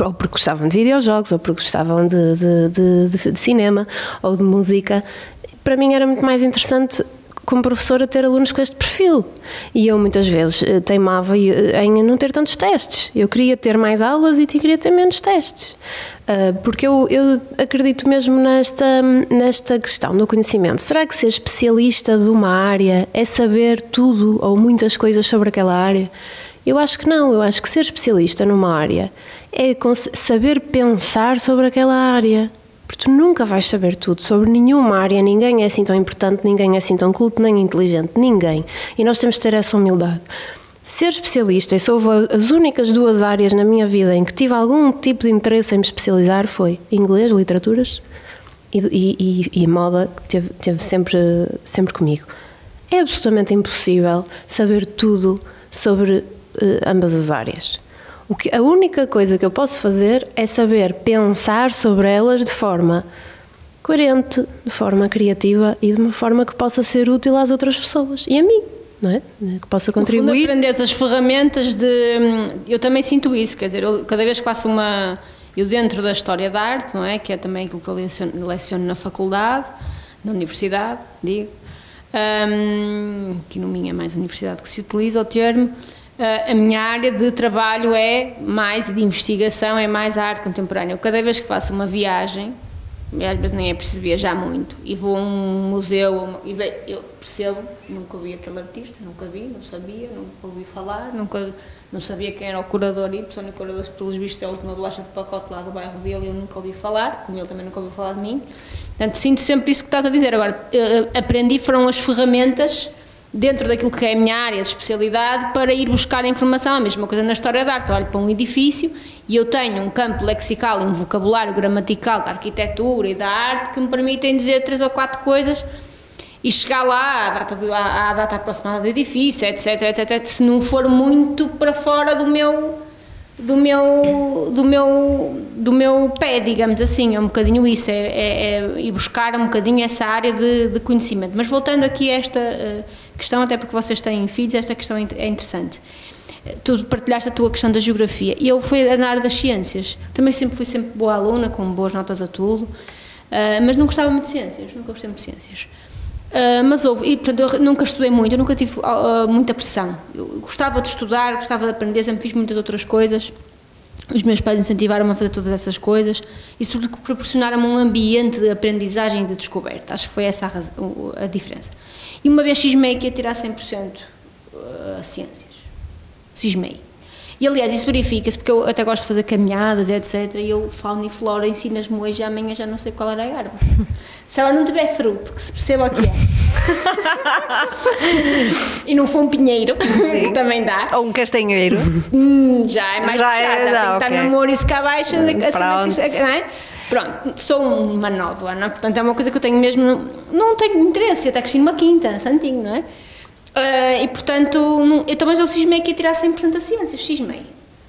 ou porque gostavam de videojogos, ou porque gostavam de, de, de, de, cinema ou de música. Para mim era muito mais interessante como professora ter alunos com este perfil. E eu muitas vezes eh, teimava eh, em não ter tantos testes. Eu queria ter mais aulas e queria ter menos testes. Ah, porque eu, eu acredito mesmo nesta, nesta questão do conhecimento. Será que ser especialista de uma área é saber tudo ou muitas coisas sobre aquela área? Eu acho que não. Eu acho que ser especialista numa área é saber pensar sobre aquela área porque tu nunca vais saber tudo sobre nenhuma área, ninguém é assim tão importante, ninguém é assim tão culto, nem inteligente, ninguém. E nós temos de ter essa humildade. Ser especialista, e houve as únicas duas áreas na minha vida em que tive algum tipo de interesse em me especializar foi inglês, literaturas e, e, e, moda, que teve, teve sempre, sempre comigo. É absolutamente impossível saber tudo sobre uh, ambas as áreas. O que, a única coisa que eu posso fazer é saber pensar sobre elas de forma coerente, de forma criativa e de uma forma que possa ser útil às outras pessoas e a mim. Não é? Que possa contribuir. No fundo, aprender as ferramentas de. Eu também sinto isso, quer dizer, eu, cada vez que faço uma. Eu, dentro da história da arte, não é? Que é também aquilo que eu leciono, leciono na faculdade, na universidade, digo. Um, que no minha é mais universidade que se utiliza o termo a minha área de trabalho é mais de investigação, é mais a arte contemporânea. Eu, cada vez que faço uma viagem, às vezes nem é preciso viajar muito, e vou a um museu, e eu percebo, nunca vi aquele artista, nunca vi, não sabia, nunca ouvi falar, nunca, não sabia quem era o curador Y, o curador, pelos vistos, é a última bolacha de pacote lá do bairro dele, eu nunca ouvi falar, como ele também nunca ouviu falar de mim. Portanto, sinto sempre isso que estás a dizer. Agora, eh, aprendi, foram as ferramentas dentro daquilo que é a minha área de especialidade para ir buscar informação. A mesma coisa na história da arte. Eu olho para um edifício e eu tenho um campo lexical e um vocabulário gramatical da arquitetura e da arte que me permitem dizer três ou quatro coisas e chegar lá à data, do, à, à data aproximada do edifício, etc, etc, se não for muito para fora do meu do meu do meu do meu pé digamos assim é um bocadinho isso é, é, é ir buscar um bocadinho essa área de, de conhecimento mas voltando aqui a esta uh, questão, até porque vocês têm filhos, esta questão é, é interessante. Tu partilhaste a tua questão da geografia e eu fui na área das ciências. Também sempre fui sempre boa aluna, com boas notas a tudo, uh, mas não gostava muito de ciências, nunca gostei muito de ciências. Uh, mas houve, e portanto, eu nunca estudei muito, eu nunca tive uh, muita pressão. Eu gostava de estudar, gostava de aprender, sempre fiz muitas outras coisas. Os meus pais incentivaram-me a fazer todas essas coisas e, sobretudo, proporcionaram-me um ambiente de aprendizagem e de descoberta. Acho que foi essa a, razão, a diferença. E uma vez cismei que ia tirar 100% a uh, ciências. Cismei. E aliás, isso verifica-se porque eu até gosto de fazer caminhadas, etc. E eu, fauna e flora, ensinas-me hoje e amanhã já não sei qual era a árvore. (laughs) se ela não tiver fruto, que se perceba o que é. (laughs) e não for um pinheiro, que também dá. Ou um castanheiro. Hum, já é mais Já puxado, é, já, já, tem que estar ok. no amor e se cá baixa, assim, Pronto. não é? Pronto, sou uma nódoa, não é? Portanto, é uma coisa que eu tenho mesmo. Não, tenho interesse, até cresci numa quinta, santinho, não é? Ah, e portanto, não- eu também já cismei que ia tirar 100% da ciência, cismei.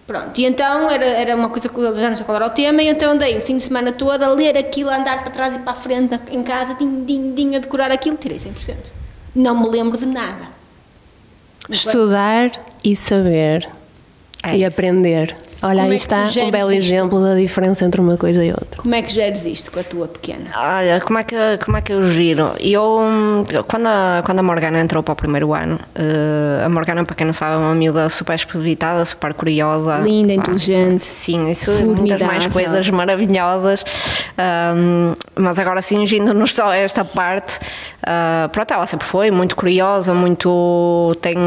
Pronto, e então era, era uma coisa que eu já não sei qual era o tema, e então andei o fim de semana todo a ler aquilo, a andar para trás e para a frente em casa, din, din, din, a decorar aquilo, tirei 100%. Não me lembro de nada. Estudar e saber. É e isso. aprender. Olha, Como aí é está um belo isto? exemplo da diferença entre uma coisa e outra. Como é que geres isto com a tua pequena? Olha, como é que, como é que eu giro? Eu, quando a, quando a Morgana entrou para o primeiro ano, eh, a Morgana, para quem não sabe, é uma miúda super espevitada, super curiosa. Linda, Ah, inteligente, Sim, isso muitas mais coisas maravilhosas. Hum, mas agora, cingindo-nos só a esta parte, ah, pronto, ela sempre foi muito curiosa, muito. tem,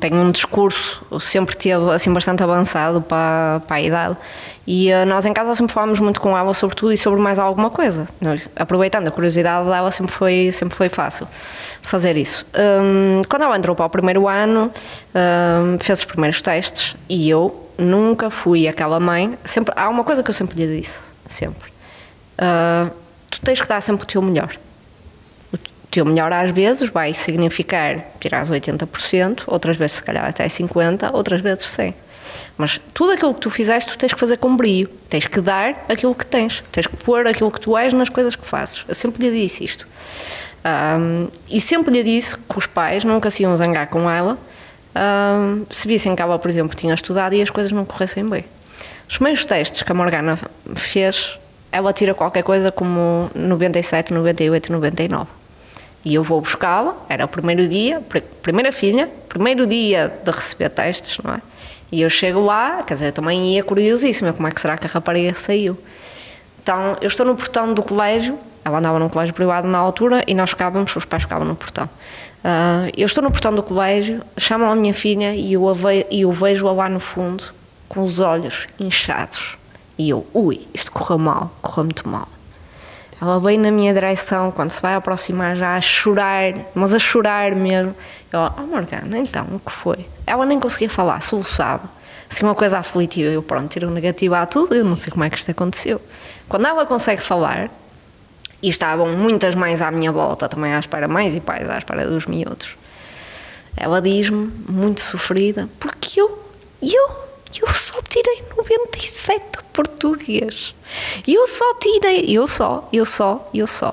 tem um discurso, sempre teve assim bastante avançado para, para a idade. E ah, nós em casa sempre falámos muito com ela sobre tudo e sobre mais alguma coisa. Aproveitando a curiosidade dela, sempre foi, sempre foi fácil fazer isso. Hum, quando ela entrou para o primeiro ano, hum, fez os primeiros testes e eu nunca fui aquela mãe. Sempre, há uma coisa que eu sempre lhe disse, sempre. Ah, tu tens que dar sempre o teu melhor. O teu melhor às vezes vai significar tirar 80%, outras vezes se calhar até 50%, outras vezes 100%. Mas tudo aquilo que tu fizeste, tu tens que fazer com brio. Tens que dar aquilo que tens. Tens que pôr aquilo que tu és nas coisas que fazes. Eu sempre lhe disse isto. Ahm, e sempre lhe disse que os pais nunca se iam zangar com ela ahm, se vissem que ela, por exemplo, tinha estudado e as coisas não corressem bem. Os primeiros testes que a Morgana fez, ela tira qualquer coisa como 97, 98, 99. E eu vou buscá-la, era o primeiro dia, pr- primeira filha, primeiro dia de receber testes, não é? E eu chego lá, quer dizer, eu também ia curiosíssima, como é que será que a rapariga saiu? Então, eu estou no portão do colégio, ela andava num colégio privado na altura e nós ficávamos, os pais ficavam no portão. Ah, eu estou no portão do colégio, chamam a minha filha e eu, ve- eu vejo-a lá no fundo, com os olhos inchados. E eu, ui, isto correu mal, correu muito mal. Ela veio na minha direção, quando se vai aproximar já a chorar, mas a chorar mesmo. Eu, oh Morgana, então, o que foi? Ela nem conseguia falar, soluçava. Assim, uma coisa aflitiva. Eu, pronto, tiro negativa a tudo, eu não sei como é que isto aconteceu. Quando ela consegue falar, e estavam muitas mães à minha volta, também à espera, mães e pais à espera dos miúdos, ela diz-me, muito sofrida, porque eu, eu, eu só tirei 97 de português. Eu só tirei, eu só, eu só, eu só.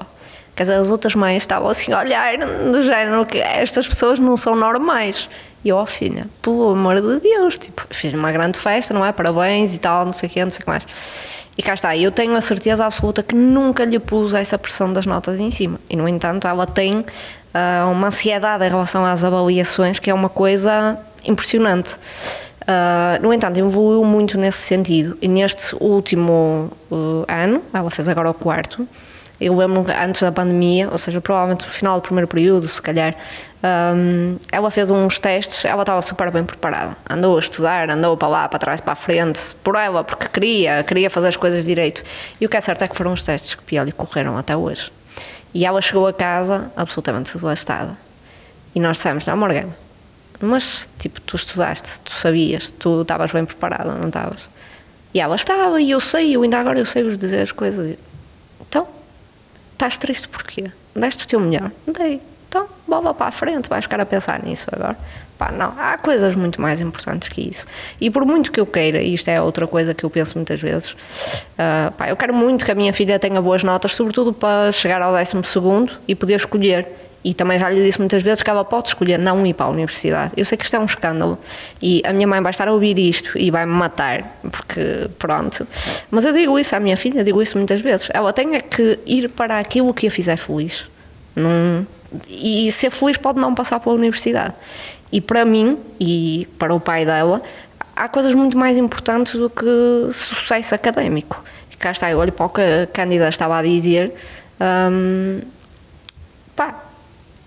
Quer dizer, as outras mães estavam assim a olhar, do género que estas pessoas não são normais. E eu, ó filha, pelo amor de Deus, tipo, fiz uma grande festa, não é? Parabéns e tal, não sei o quê, não sei o que mais. E cá está, eu tenho a certeza absoluta que nunca lhe pus essa pressão das notas em cima. E, no entanto, ela tem ah, uma ansiedade em relação às avaliações que é uma coisa impressionante. Ah, no entanto, evoluiu muito nesse sentido. E neste último uh, ano, ela fez agora o quarto, eu lembro antes da pandemia, ou seja, provavelmente no final do primeiro período, se calhar, hum, ela fez uns testes, ela estava super bem preparada. Andou a estudar, andou para lá, para trás, para a frente, por ela, porque queria, queria fazer as coisas direito. E o que é certo é que foram os testes que pior lhe correram até hoje. E ela chegou a casa absolutamente devastada. E nós dissemos, não, Morgana, mas tipo, tu estudaste, tu sabias, tu estavas bem preparada, não estavas? E ela estava, e eu sei, eu ainda agora eu sei vos dizer as coisas. Estás triste porquê? Deste o teu melhor? Dei. Então, bola para a frente, vais ficar a pensar nisso agora. Pá, não, há coisas muito mais importantes que isso. E por muito que eu queira, e isto é outra coisa que eu penso muitas vezes, ah, pá, eu quero muito que a minha filha tenha boas notas, sobretudo para chegar ao décimo segundo e poder escolher. E também já lhe disse muitas vezes que ela pode escolher não ir para a universidade. Eu sei que isto é um escândalo e a minha mãe vai estar a ouvir isto e vai-me matar, porque pronto. Mas eu digo isso à minha filha, digo isso muitas vezes. Ela tem é que ir para aquilo que a fizer feliz. Não, e ser feliz pode não passar pela universidade. E para mim e para o pai dela, há coisas muito mais importantes do que sucesso académico. E cá está, eu olho para o que a Cândida estava a dizer. hum, pá,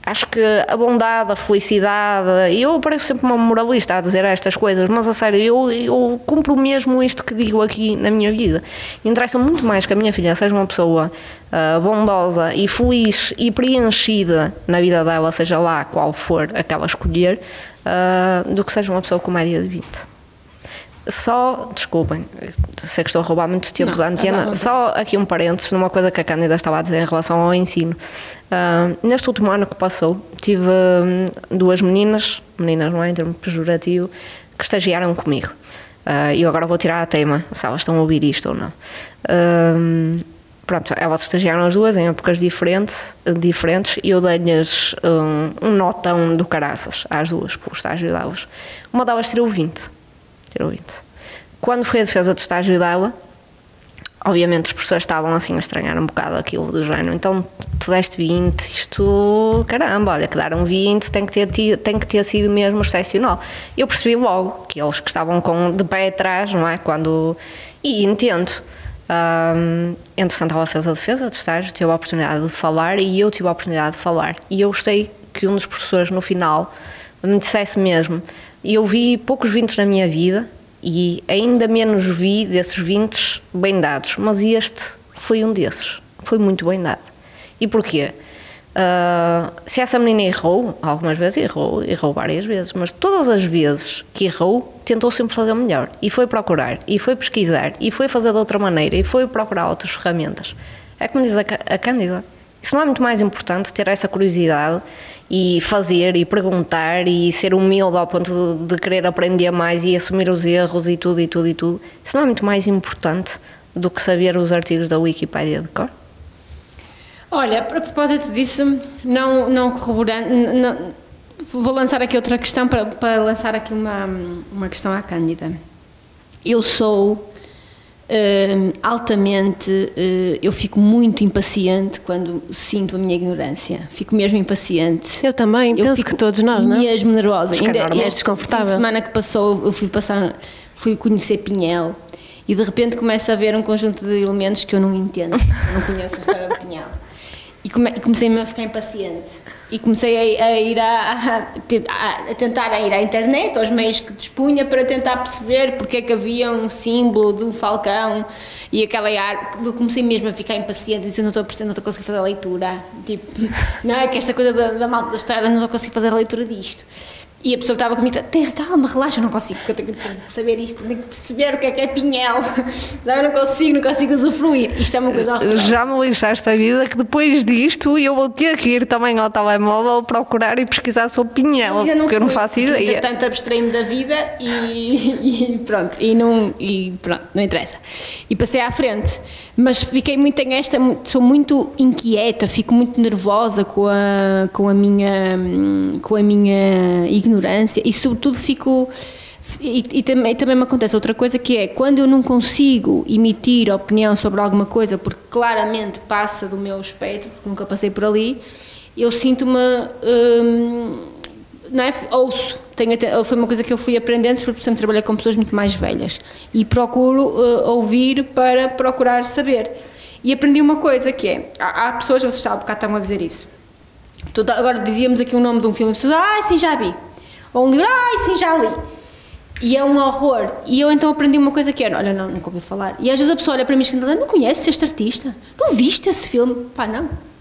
Acho que a bondade, a felicidade, eu pareço sempre uma moralista a dizer estas coisas, mas a sério, eu, eu cumpro mesmo isto que digo aqui na minha vida. Interessa muito mais que a minha filha seja uma pessoa uh, bondosa e feliz e preenchida na vida dela, seja lá qual for aquela escolher, uh, do que seja uma pessoa com média de 20. Só, desculpem, sei que estou a roubar muito tempo Não, da antena, tá só aqui um parênteses numa coisa que a Cândida estava a dizer em relação ao ensino. Uh, neste último ano que passou, tive hum, duas meninas, meninas não é em termo pejorativo, que estagiaram comigo. Uh, e eu agora vou tirar a tema, se elas estão a ouvir isto ou não. Hum, pronto, elas estagiaram as duas em épocas diferentes, diferentes e eu dei-lhes um, um notão do caraças às duas, pelo estágio delas. Uma delas tirou 20 tirou 20. Quando foi a defesa de estágio dela, obviamente os professores estavam assim a estranhar um bocado aquilo do género, então tu deste 20, isto, caramba, olha, que deram 20, tem que ter, tem que ter sido mesmo excepcional. Eu percebi logo que eles que estavam com, de pé atrás, não é? Quando, e entendo. Um, entretanto, ela fez a defesa de estágio, teve a oportunidade de falar e eu tive a oportunidade de falar. E eu gostei que um dos professores, no final, me dissesse mesmo: eu vi poucos vintes na minha vida e ainda menos vi desses vintes bem dados, mas este foi um desses, foi muito bem dado. E porquê? Uh, se essa menina errou, algumas vezes errou, errou várias vezes, mas todas as vezes que errou, tentou sempre fazer melhor e foi procurar, e foi pesquisar, e foi fazer de outra maneira, e foi procurar outras ferramentas. É como diz a, a Cândida, isso não é muito mais importante ter essa curiosidade e fazer e perguntar e ser humilde ao ponto de, querer aprender mais e assumir os erros e tudo e tudo e tudo. Isso não é muito mais importante do que saber os artigos da Wikipédia de cor? Olha, a propósito disso, não, não corroborando, vou lançar aqui outra questão para, para lançar aqui uma, uma questão à Cândida. Eu sou Uh, altamente, uh, eu fico muito impaciente quando sinto a minha ignorância. Fico mesmo impaciente. Eu também, eu penso que todos nós, não é? Mesmo nervosa. Ainda é, é desconfortável. Na semana que passou, eu fui passar, fui conhecer Pinhel e de repente começa a ver um conjunto de elementos que eu não entendo. Eu não conheço a história de Pinhel. E, come, comecei a ficar impaciente e comecei a, a ir a, a, a, tentar ir à internet, aos meios que dispunha, para tentar perceber porque é que havia um símbolo do falcão e aquela ar. Eu comecei mesmo a ficar impaciente, disse: não estou a perceber, não estou a conseguir fazer a leitura. Tipo, (laughs) não é que esta coisa da, da malta da história, não estou a conseguir fazer a leitura disto. E a pessoa que estava comigo, tem calma, relaxa, eu não consigo, porque eu tenho, tenho, que saber isto, tenho que perceber o que é que é pinhel. (laughs) Eu não consigo, não consigo usufruir. Isto é uma coisa horrível. Já me lixaste a vida que depois disto eu vou ter que ir também ao telemóvel procurar e pesquisar sobre pinhel, eu porque fui, eu não faço ideia. Entretanto, abstraí-me da vida e, (laughs) e, pronto, e, não, e pronto, não interessa. E passei à frente. Mas fiquei muito em esta, sou muito inquieta, fico muito nervosa com a, com a minha com a minha ignorância e sobretudo fico e, e, também, também me acontece outra coisa que é quando eu não consigo emitir opinião sobre alguma coisa porque claramente passa do meu espectro, porque nunca passei por ali, eu sinto-me hum, é? ouço tenho até, foi uma coisa que eu fui aprendendo, porque sempre trabalhei com pessoas muito mais velhas e procuro uh, ouvir para procurar saber. E aprendi uma coisa que é, há, há pessoas, vocês estavam, cá estavam a dizer isso. agora dizíamos aqui o nome de um filme, as pessoas, ah, sim, já vi. Ou um livro, ah, sim, já li. E é um horror. E eu então aprendi uma coisa que é, olha, não, nunca ouvi falar. E às vezes a pessoa olha para mim e diz, não conheces este artista? Não viste esse filme? Pá, não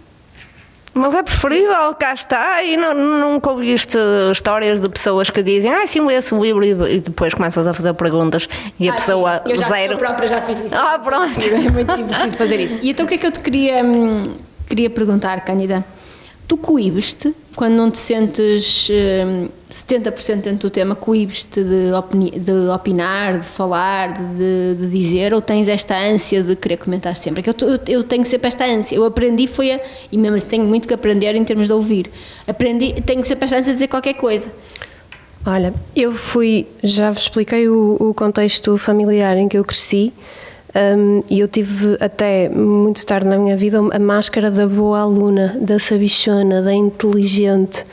mas é preferível, cá está, e não, nunca ouviste histórias de pessoas que dizem, ah, sim, esse livro e depois começas a fazer perguntas e a ah, pessoa sim. eu já, zero. Eu própria já fiz isso. Ah, pronto. É muito divertido fazer isso. E então o que é que eu te queria, hum, queria perguntar, Cândida? Tu coíbes-te quando não te sentes um, 70% dentro do tema, coíbes-te de, de, opinar, de falar, de, de, dizer, ou tens esta ânsia de querer comentar sempre? É que eu, eu tenho sempre esta ânsia. Eu aprendi, foi a, e mesmo assim tenho muito que aprender em termos de ouvir. Aprendi, tenho sempre esta ânsia de dizer qualquer coisa. Olha, eu fui, já vos expliquei o, o contexto familiar em que eu cresci. E eu tive até muito tarde na minha vida a máscara da boa aluna, da sabichona, da inteligente,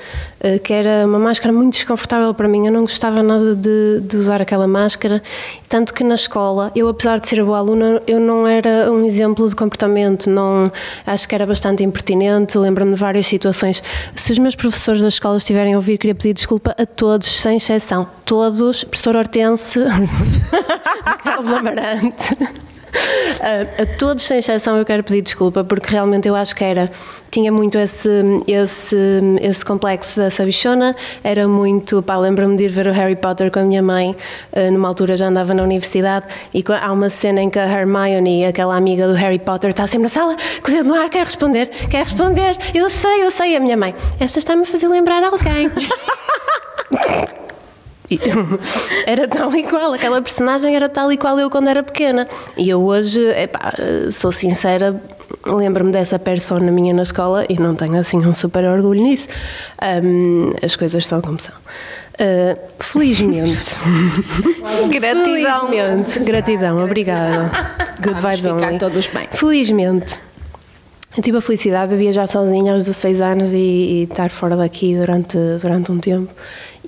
que era uma máscara muito desconfortável para mim. Eu não gostava nada de, de, usar aquela máscara. Tanto que na escola, eu apesar de ser boa aluna, eu não era um exemplo de comportamento. Não, acho que era bastante impertinente. Lembro-me de várias situações. Se os meus professores da escola estiverem a ouvir, queria pedir desculpa a todos, sem exceção. Todos, professor Hortense, (laughs) Carlos Amarante. A, a, todos, sem exceção, eu quero pedir desculpa, porque realmente eu acho que era. Tinha muito esse, esse, esse complexo da sabichona, era muito. Pá, lembro-me de ir ver o Harry Potter com a minha mãe, eh, numa altura já andava na universidade, e há uma cena em que a Hermione, aquela amiga do Harry Potter, está sempre na sala, com no ar, quer responder, quer responder, eu sei, eu sei, a minha mãe. Esta está-me a fazer lembrar alguém. (laughs) (laughs) era tal e qual, aquela personagem era tal e qual eu quando era pequena. E eu hoje, epá, sou sincera, lembro-me dessa persona minha na escola e não tenho assim um super orgulho nisso. Um, as coisas são como são. Uh, felizmente. (laughs) gratidão. Felizmente, gratidão, obrigada. Good Vamos vibes only. todos bem. Felizmente. Eu tive a felicidade de viajar sozinha aos 16 anos e, e estar fora daqui durante, durante um tempo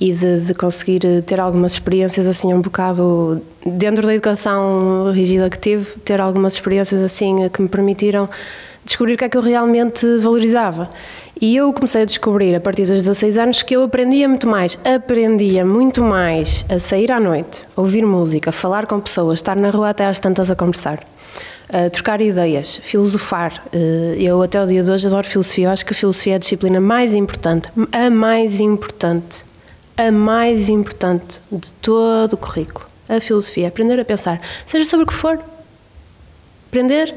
e de, de, conseguir ter algumas experiências assim um bocado dentro da educação rígida que tive, ter algumas experiências assim que me permitiram descobrir o que é que eu realmente valorizava. E eu comecei a descobrir a partir dos 16 anos que eu aprendia muito mais, aprendia muito mais a sair à noite, ouvir música, falar com pessoas, estar na rua até às tantas a conversar. Trocar ideias, filosofar. Eh, eu até o dia de hoje adoro filosofia. Eu acho que a filosofia é a disciplina mais importante, a mais importante a mais importante de todo o currículo, a filosofia, aprender a pensar, seja sobre o que for. Aprender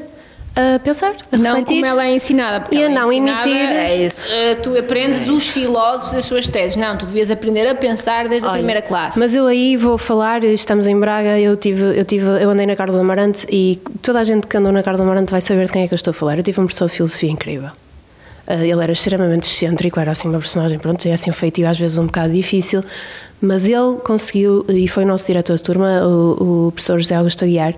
a pensar, a não refletir. como ela é ensinada, porque e a é não ensinada, emitir. É isso. Uh, tu aprendes é os filósofos das suas teses. Não, tu devias aprender a pensar desde Olha, a primeira classe. Mas eu aí vou falar, estamos em Braga, eu tive, eu tive, eu andei na Carlos Amarante e toda a gente que andou na Carlos Amarante vai saber de quem é que eu estou a falar. Eu tive um professor de filosofia incrível. Eh, ele era extremamente excêntrico, era assim uma personagem, pronto, é assim um feitio às vezes um bocado difícil, mas ele conseguiu, e foi o nosso diretor de turma, o, o professor José Augusto Aguiar,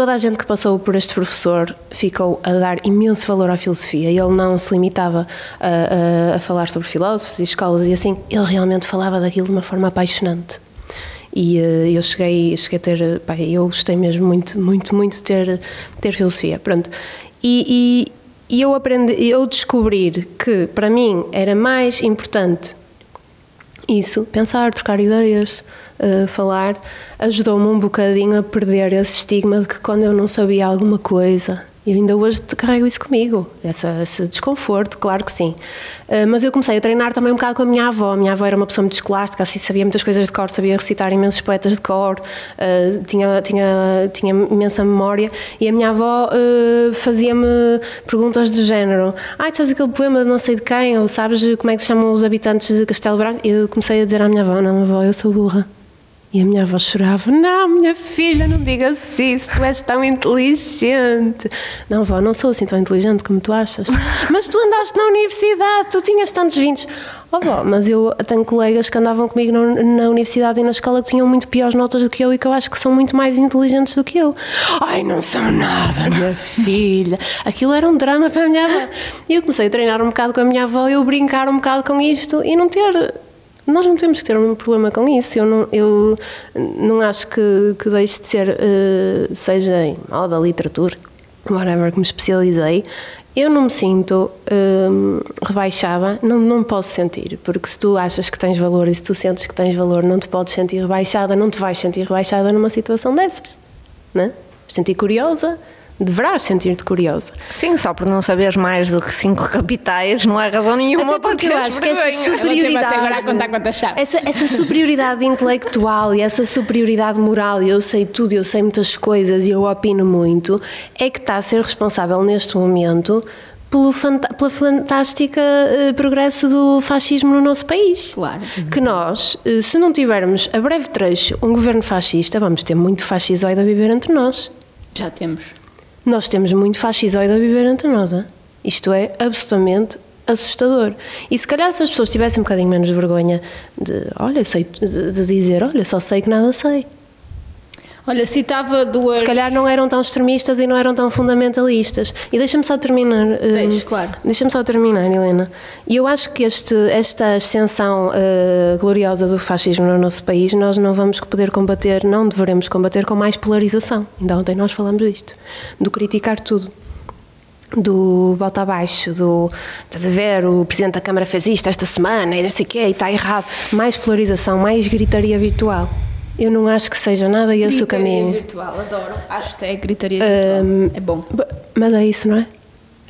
toda a gente que passou por este professor ficou a dar imenso valor à filosofia. Ele não se limitava a, a, a, falar sobre filósofos e escolas e assim, ele realmente falava daquilo de uma forma apaixonante. E uh, eu cheguei, cheguei a ter, pá, eu gostei mesmo muito, muito, muito de ter, ter filosofia. Pronto. E, e eu aprendi, eu descobrir que para mim era mais importante isso, pensar, trocar ideias, uh, falar, ajudou-me um bocadinho a perder esse estigma de que quando eu não sabia alguma coisa e ainda hoje carrego isso comigo, essa, esse desconforto, claro que sim. Uh, mas eu comecei a treinar também um bocado com a minha avó. A minha avó era uma pessoa muito escolástica, assim, sabia muitas coisas de cor, sabia recitar imensos poetas de cor, uh, tinha, tinha, tinha imensa memória. E a minha avó uh, fazia-me perguntas do género: Ai, sabes aquele poema de não sei de quem? Ou sabes como é que se chamam os habitantes de Castelo Branco? Eu comecei a dizer à minha avó: Não, avó, eu sou burra. E a minha avó chorava: Não, minha filha, não digas isso, tu és tão inteligente. Não, avó, não sou assim tão inteligente como tu achas. (laughs) Mas tu andaste na universidade, tu tinhas tantos vindos. Oh, avó, mas eu tenho colegas que andavam comigo na, na, universidade e na escola que tinham muito piores notas do que eu e que eu acho que são muito mais inteligentes do que eu. Ai, não são nada, minha (laughs) filha. Aquilo era um drama para a minha avó. E eu comecei a treinar um bocado com a minha avó, eu brincar um bocado com isto e não ter nós não temos que ter um problema com isso. Eu não, eu não acho que, que deixe de ser, uh, seja em moda, literatura, whatever, que me especializei. Eu não me sinto uh, rebaixada, não, não posso sentir, porque se tu achas que tens valor e se tu sentes que tens valor, não te podes sentir rebaixada, não te vais sentir rebaixada numa situação dessas. Né? Sentir curiosa, deverás sentir-te curiosa. Sim, só por não saberes mais do que cinco (laughs) capitais não há razão nenhuma Até porque eu acho que essa superioridade, essa, essa superioridade intelectual e essa superioridade moral, e eu sei tudo, eu sei muitas coisas e eu opino muito, é que está a ser responsável neste momento pelo pela fantástica uh, progresso do fascismo no nosso país. Claro. Que nós, uh, se não tivermos a breve trecho um governo fascista, vamos ter muito fascisoide a viver entre nós. Já temos. Nós temos muito fascisoide a viver entre nós. Hein? Isto é absolutamente assustador. E se calhar se as pessoas tivessem um bocadinho menos vergonha de, olha, sei, de, de dizer, olha, só sei que nada sei. Olha, citava duas. Se calhar não eram tão extremistas e não eram tão fundamentalistas. E deixa-me só terminar. hum, Deixe, claro. Deixa-me só terminar, Helena. E eu acho que este, esta ascensão eh, gloriosa do fascismo no nosso país, nós não vamos poder combater, não devemos combater com mais polarização. Ainda ontem nós falamos disto. Do criticar tudo. Do bota abaixo, do estás a ver, o Presidente da Câmara fez isto esta semana e não sei o quê, e está errado. Mais polarização, mais gritaria virtual. Eu não acho que seja nada esse o Gritaria caminho. virtual, adoro. Hashtag gritaria virtual. é bom. Mas é isso, não é?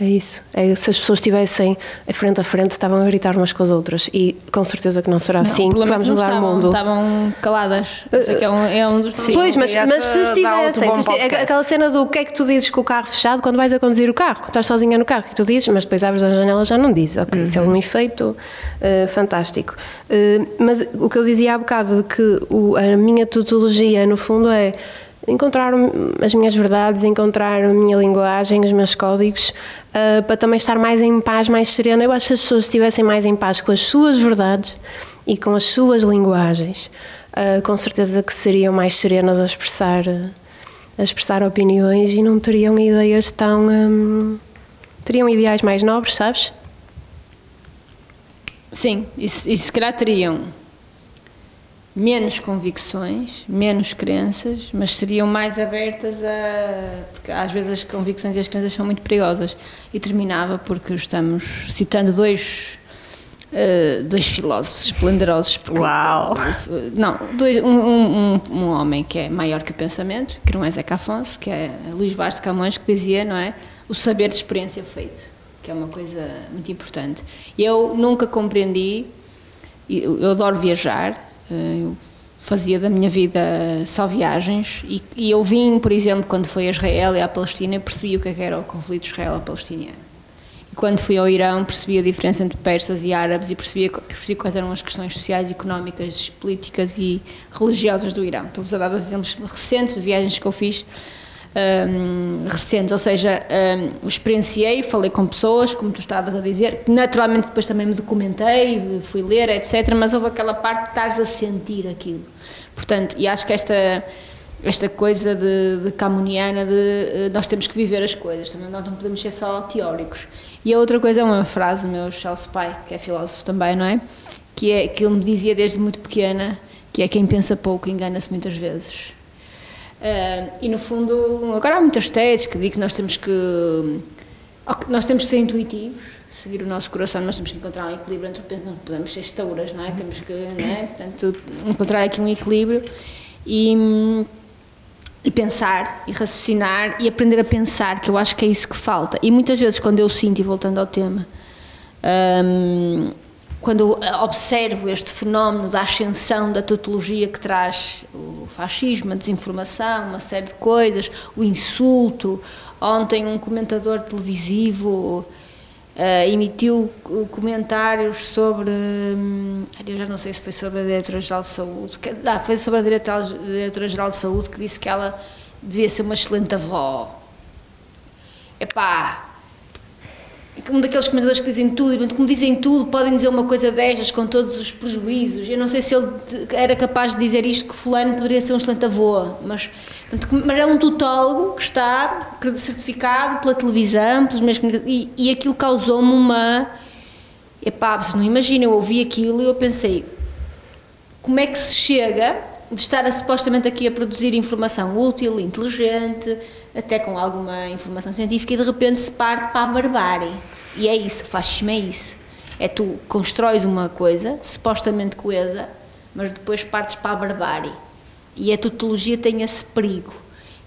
É isso. É, se as pessoas estivessem frente a frente, estavam a gritar umas com as outras. E com certeza que não será assim o que problema é vamos não mudar o estavam, mundo. Estavam caladas. É, que é, um, é um dos Sim. Pois, mas, mas se estivessem, podcast. aquela cena do que é que tu dizes com o carro fechado quando vais a conduzir o carro, estás sozinha no carro, e tu dizes, mas depois abres a janela já não dizes. Ok, isso é Uhum. um efeito eh, fantástico. Eh, mas o que eu dizia há bocado, de que o- a minha tautologia, no fundo, é encontrar as minhas verdades, encontrar a minha linguagem, os meus códigos, eh, para também estar mais em paz, mais serena. Eu acho que as pessoas estivessem mais em paz com as suas verdades e com as suas linguagens, eh, com certeza que seriam mais serenas a expressar, a expressar opiniões e não teriam ideias tão. hum, teriam ideais mais nobres, sabes? Sim, e se calhar teriam menos convicções, menos crenças, mas seriam mais abertas a. Porque às vezes as convicções e as crenças são muito perigosas. E terminava porque estamos citando dois. eh, dois filósofos esplendorosos. porque- Uau! Não, dois- um, um, um, um homem que é maior que o pensamento, que não é Zeca Afonso, que é Luís Vaz de Camões, que dizia, não é? O saber de experiência feito, que é uma coisa muito importante. Eu nunca compreendi, eu, adoro viajar, eh, eu fazia da minha vida só viagens, e, e eu vim, por exemplo, quando fui a Israel e à Palestina, percebi o que é que era o conflito israelo-palestiniano. E quando fui ao Irão, percebi a diferença entre persas e árabes e percebi, percebi quais eram as questões sociais, económicas, políticas e religiosas do Irão. Estou-vos a dar exemplos recentes de viagens que eu fiz, hum, recentes, ou seja, hum, experienciei, falei com pessoas, como tu estavas a dizer, naturalmente depois também me documentei, fui ler, etc., mas houve aquela parte de estares a sentir aquilo. Portanto, e acho que esta esta coisa de, de camuniana de eh, nós temos que viver as coisas, também nós não podemos ser só teóricos. E a outra coisa é uma frase do meu Charles Pai, que é filósofo também, não é? Que é que ele me dizia desde muito pequena, que é quem pensa pouco engana-se muitas vezes. Ah, e no fundo, agora há muitas teses que dizem que nós temos que nós temos que ser intuitivos, seguir o nosso coração, nós temos que encontrar um equilíbrio entre o pensamento, não podemos ser estouras, não é? Temos que, não é? Portanto, encontrar aqui um equilíbrio e e pensar e raciocinar e aprender a pensar, que eu acho que é isso que falta. E muitas vezes, quando eu sinto, e voltando ao tema, hum, quando observo este fenómeno da ascensão da tautologia que traz o fascismo, a desinformação, uma série de coisas, o insulto. Ontem, um comentador televisivo. Uh, emitiu comentários sobre, hum, eu já não sei se foi sobre a Diretora-Geral de Saúde, que, ah, foi sobre a Diretora- Diretora-Geral de Saúde que disse que ela devia ser uma excelente avó. Epá, um daqueles comentadores que dizem tudo, e como dizem tudo, podem dizer uma coisa destas com todos os prejuízos. Eu não sei se ele era capaz de dizer isto, que fulano poderia ser um excelente avô, mas, portanto, mas é um tutólogo que está certificado pela televisão, pelos meios e, e aquilo causou-me uma... Epá, vocês não imaginam, eu ouvi aquilo e eu pensei, como é que se chega de estar a, supostamente aqui a produzir informação útil, inteligente, até com alguma informação científica e de repente se parte para a barbárie. E é isso, o fascismo é isso. É tu constróis uma coisa supostamente coesa, mas depois partes para a barbárie. E a tautologia tem esse perigo,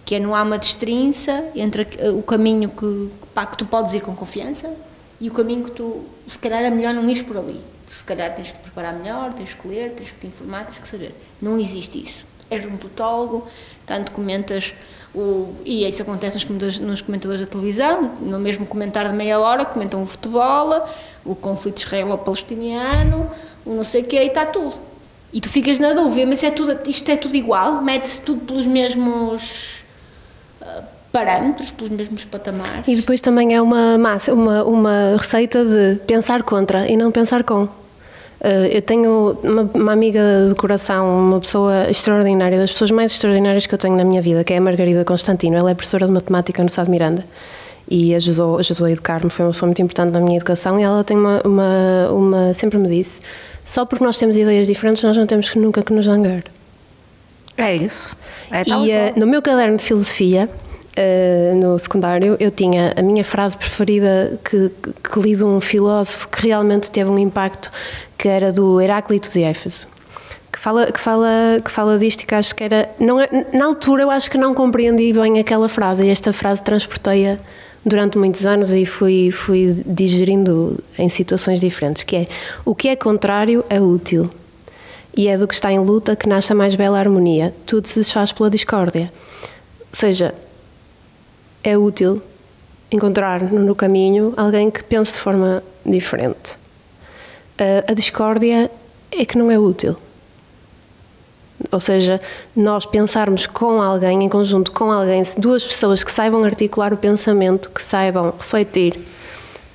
que é não há uma destrinça entre o caminho que, pá, que tu podes ir com confiança e o caminho que tu, se calhar é melhor não ires por ali. Se calhar tens que te preparar melhor, tens que ler, tens que te informar, tens que saber. Não existe isso. És um tutólogo, tanto comentas, o, e isso acontece nos nos comentadores da televisão, no mesmo comentário de meia hora, comentam o futebol, o conflito israelo-palestiniano, o não sei o quê, e está tudo. E tu ficas na dúvida, mas é tudo, isto é tudo igual? Mede-se tudo pelos mesmos ah, parâmetros, pelos mesmos patamares? E depois também é uma, massa, uma, uma receita de pensar contra e não pensar com. Eh, Eu tenho uma, uma amiga do coração, uma pessoa extraordinária, das pessoas mais extraordinárias que eu tenho na minha vida, que é a Margarida Constantino. Ela é professora de matemática no Sá de Miranda e ajudou, ajudou a educar-me, foi uma pessoa muito importante na minha educação e ela tem uma, uma, uma sempre me disse, só porque nós temos ideias diferentes nós não temos que, nunca que nos zangar. É isso. É E eh, no meu caderno de filosofia, eh, no secundário, eu tinha a minha frase preferida que, que, que li de um filósofo que realmente teve um impacto, que era do Heráclito de Éfeso. Que fala, que, fala, que fala disto que acho que era. Não, é- na altura eu acho que não compreendi bem aquela frase e esta frase transportei-a durante muitos anos e fui, fui digerindo em situações diferentes, que é o que é contrário é útil e é do que está em luta que nasce a mais bela harmonia. Tudo se desfaz pela discórdia. Ou seja, é útil encontrar no caminho alguém que pense de forma diferente. A- A discórdia é que não é útil. Ou seja, nós pensarmos com alguém, em conjunto com alguém, duas pessoas que saibam articular o pensamento, que saibam refletir,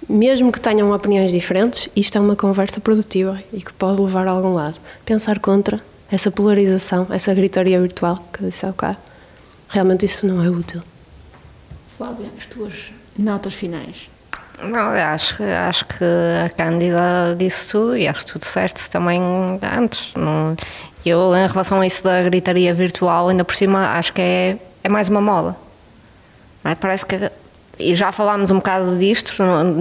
mesmo que tenham opiniões diferentes, isto é uma conversa produtiva e que pode levar a algum lado. Pensar contra essa polarização, essa gritaria virtual que eu disse há bocado, realmente isso não é útil. Flávia, as tuas notas finais. Não, acho, que- acho que a Cândida disse tudo e acho tudo certo também antes. Não, eu, em relação a isso da gritaria virtual, ainda por cima, acho que é, é mais uma moda. É? Parece que. E já falámos um bocado disto,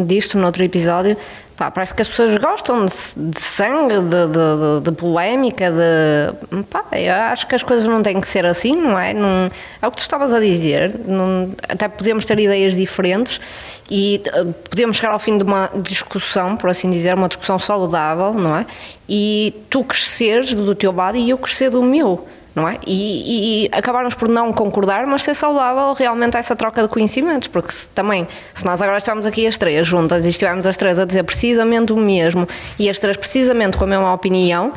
disto noutro episódio. Pá, parece que as pessoas gostam de, de sangue, de, de, de- polémica, de. Pá, eu acho que as coisas não têm que ser assim, não é? Não, é o que tu estavas a dizer. não- até podemos ter ideias diferentes e eh, podemos chegar ao fim de uma discussão, por assim dizer, uma discussão saudável, não é? E tu cresceres do teu lado e eu crescer do meu não é? E, e acabarmos por não concordar, mas ser saudável realmente essa troca de conhecimentos, porque se, também, se nós agora estivermos aqui as três juntas e estivermos as três a dizer precisamente o mesmo e as três precisamente com a mesma opinião,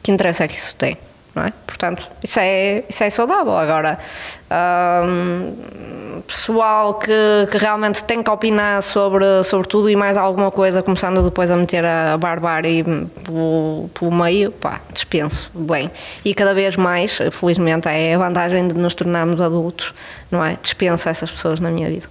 que interessa é que isso tem, é? Portanto, isso é, isso é saudável. Agora, hum, pessoal que, que realmente tem que opinar sobre, sobre tudo e mais alguma coisa, começando depois a meter a barbárie pelo, pelo meio, pá, dispenso, bem. E cada vez mais, felizmente, é a vantagem de nos tornarmos adultos, não é? Dispenso essas pessoas na minha vida.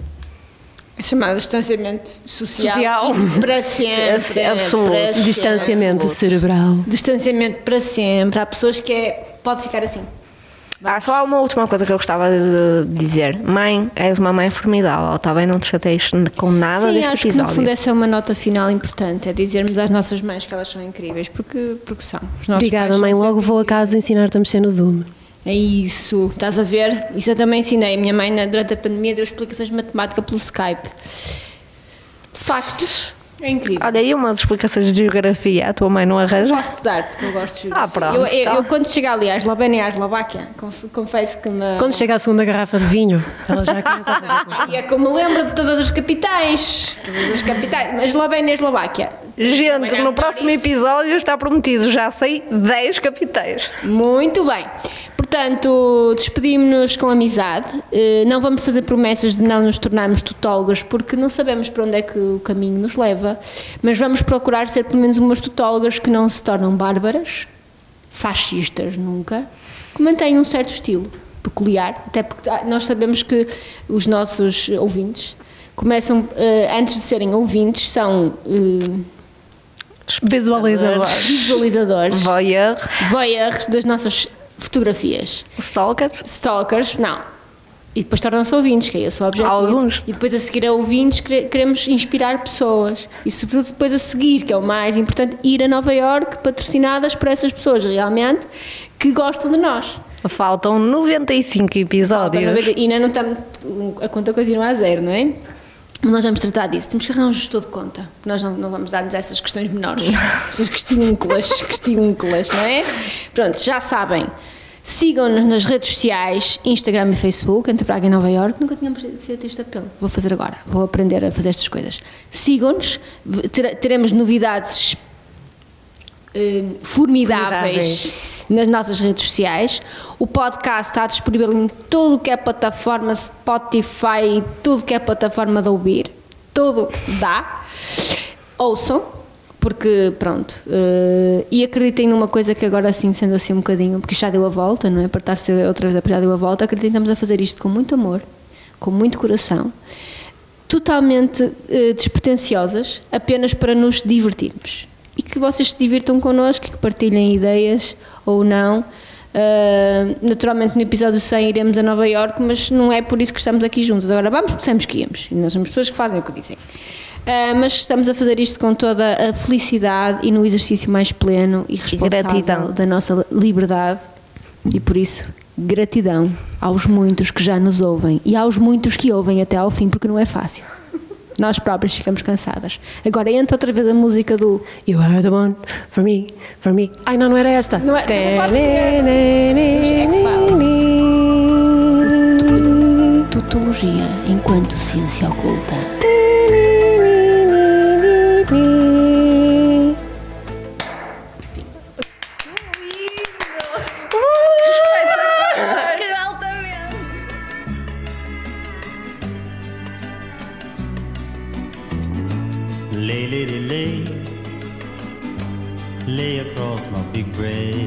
Chamado distanciamento social, Social. (laughs) para sempre. Absoluto. para. Distanciamento cerebral. Distanciamento para sempre. Há pessoas que é, pode ficar assim. Ah, só há uma última coisa que eu gostava de dizer. Mãe, és uma mãe formidável, está bem? Não te chateias com nada Sim, deste acho episódio. que no fundo essa é uma nota final importante, é dizermos às nossas mães que elas são incríveis, porque, porque são. Obrigada, mãe. são Logo vou a casa ensinar-te a mexer no Zoom. É isso, estás a ver? Isso eu também ensinei. A minha mãe, durante a pandemia, deu explicações de matemática pelo Skype. De facto, é incrível. Olha aí umas explicações de geografia, a tua mãe não arranja? Posso-te dar, porque eu gosto de geografia. Ah, pronto, Eu, eu, então. eu, quando chegar ali à Eslovénia e à Eslováquia, conf- confesso que me. Quando chega a segunda garrafa de vinho, ela já começa a fazer (laughs) E é como me lembro de todas as capitais. Todas as capitais. Mas Eslovénia e Eslováquia. Gente, no próximo episódio está prometido, já sei 10 capitais. Muito bem. Portanto, despedimos-nos com amizade. Eh, Não vamos fazer promessas de não nos tornarmos tutólogas, porque não sabemos para onde é que o caminho nos leva, mas vamos procurar ser pelo menos umas tutólogas que não se tornam bárbaras, fascistas nunca, que mantêm um certo estilo peculiar, até porque ah, nós sabemos que os nossos ouvintes começam, eh, antes de serem ouvintes, são eh, Visualizador. visualizadores, Voyeur, voyeurs das nossas fotografias. stalkers. Stalkers, não. E depois tornam-se ouvintes, que é esse o objetivo. Alguns. E depois a seguir a ouvintes quere- queremos inspirar pessoas. E sobretudo depois a seguir, que é o mais importante, ir a Nova Iorque patrocinadas por essas pessoas realmente que gostam de nós. Faltam 95 episódios. E ainda não estamos. A conta continua a zero, não é? Nós vamos tratar disso. Temos que arranjar um gestor de conta. Nós não, não vamos dar-nos essas questões menores. (laughs) Essas questiúnculas, questiúnculas, não é? Pronto, já sabem. Sigam-nos nas redes sociais, Instagram e Facebook, entre Braga e Nova Iorque. Nunca tínhamos feito este apelo. Vou fazer agora. Vou aprender a fazer estas coisas. Sigam-nos. Ter- Teremos novidades eh, formidáveis Formidáveis. nas nossas redes sociais. O podcast está disponível em tudo o que é plataforma, Spotify, tudo que é plataforma de ouvir. Tudo dá. Ouçam, porque, pronto, eh, e acreditem numa coisa que agora assim, sendo assim um bocadinho, porque já deu a volta, não é? Para estar outra vez a já deu a volta, acreditamos a fazer isto com muito amor, com muito coração, totalmente eh, despretensiosas, apenas para nos divertirmos. E que vocês se divirtam connosco, que partilhem ideias ou não. Uh, naturalmente no episódio 100 iremos a Nova York, mas não é por isso que estamos aqui juntos. Agora vamos porque sabemos que íamos. E nós somos pessoas que fazem o que dizem. Uh, mas estamos a fazer isto com toda a felicidade e no exercício mais pleno e responsável gratidão. da nossa liberdade. E por isso, gratidão aos muitos que já nos ouvem e aos muitos que ouvem até ao fim, porque não é fácil. Nós próprios ficamos cansadas. Agora entra outra vez a música do You are the one for me, for me. Ai, não, não era esta. Não é- não pode ser. Dos X-Files. Tutologia enquanto ciência oculta. Lay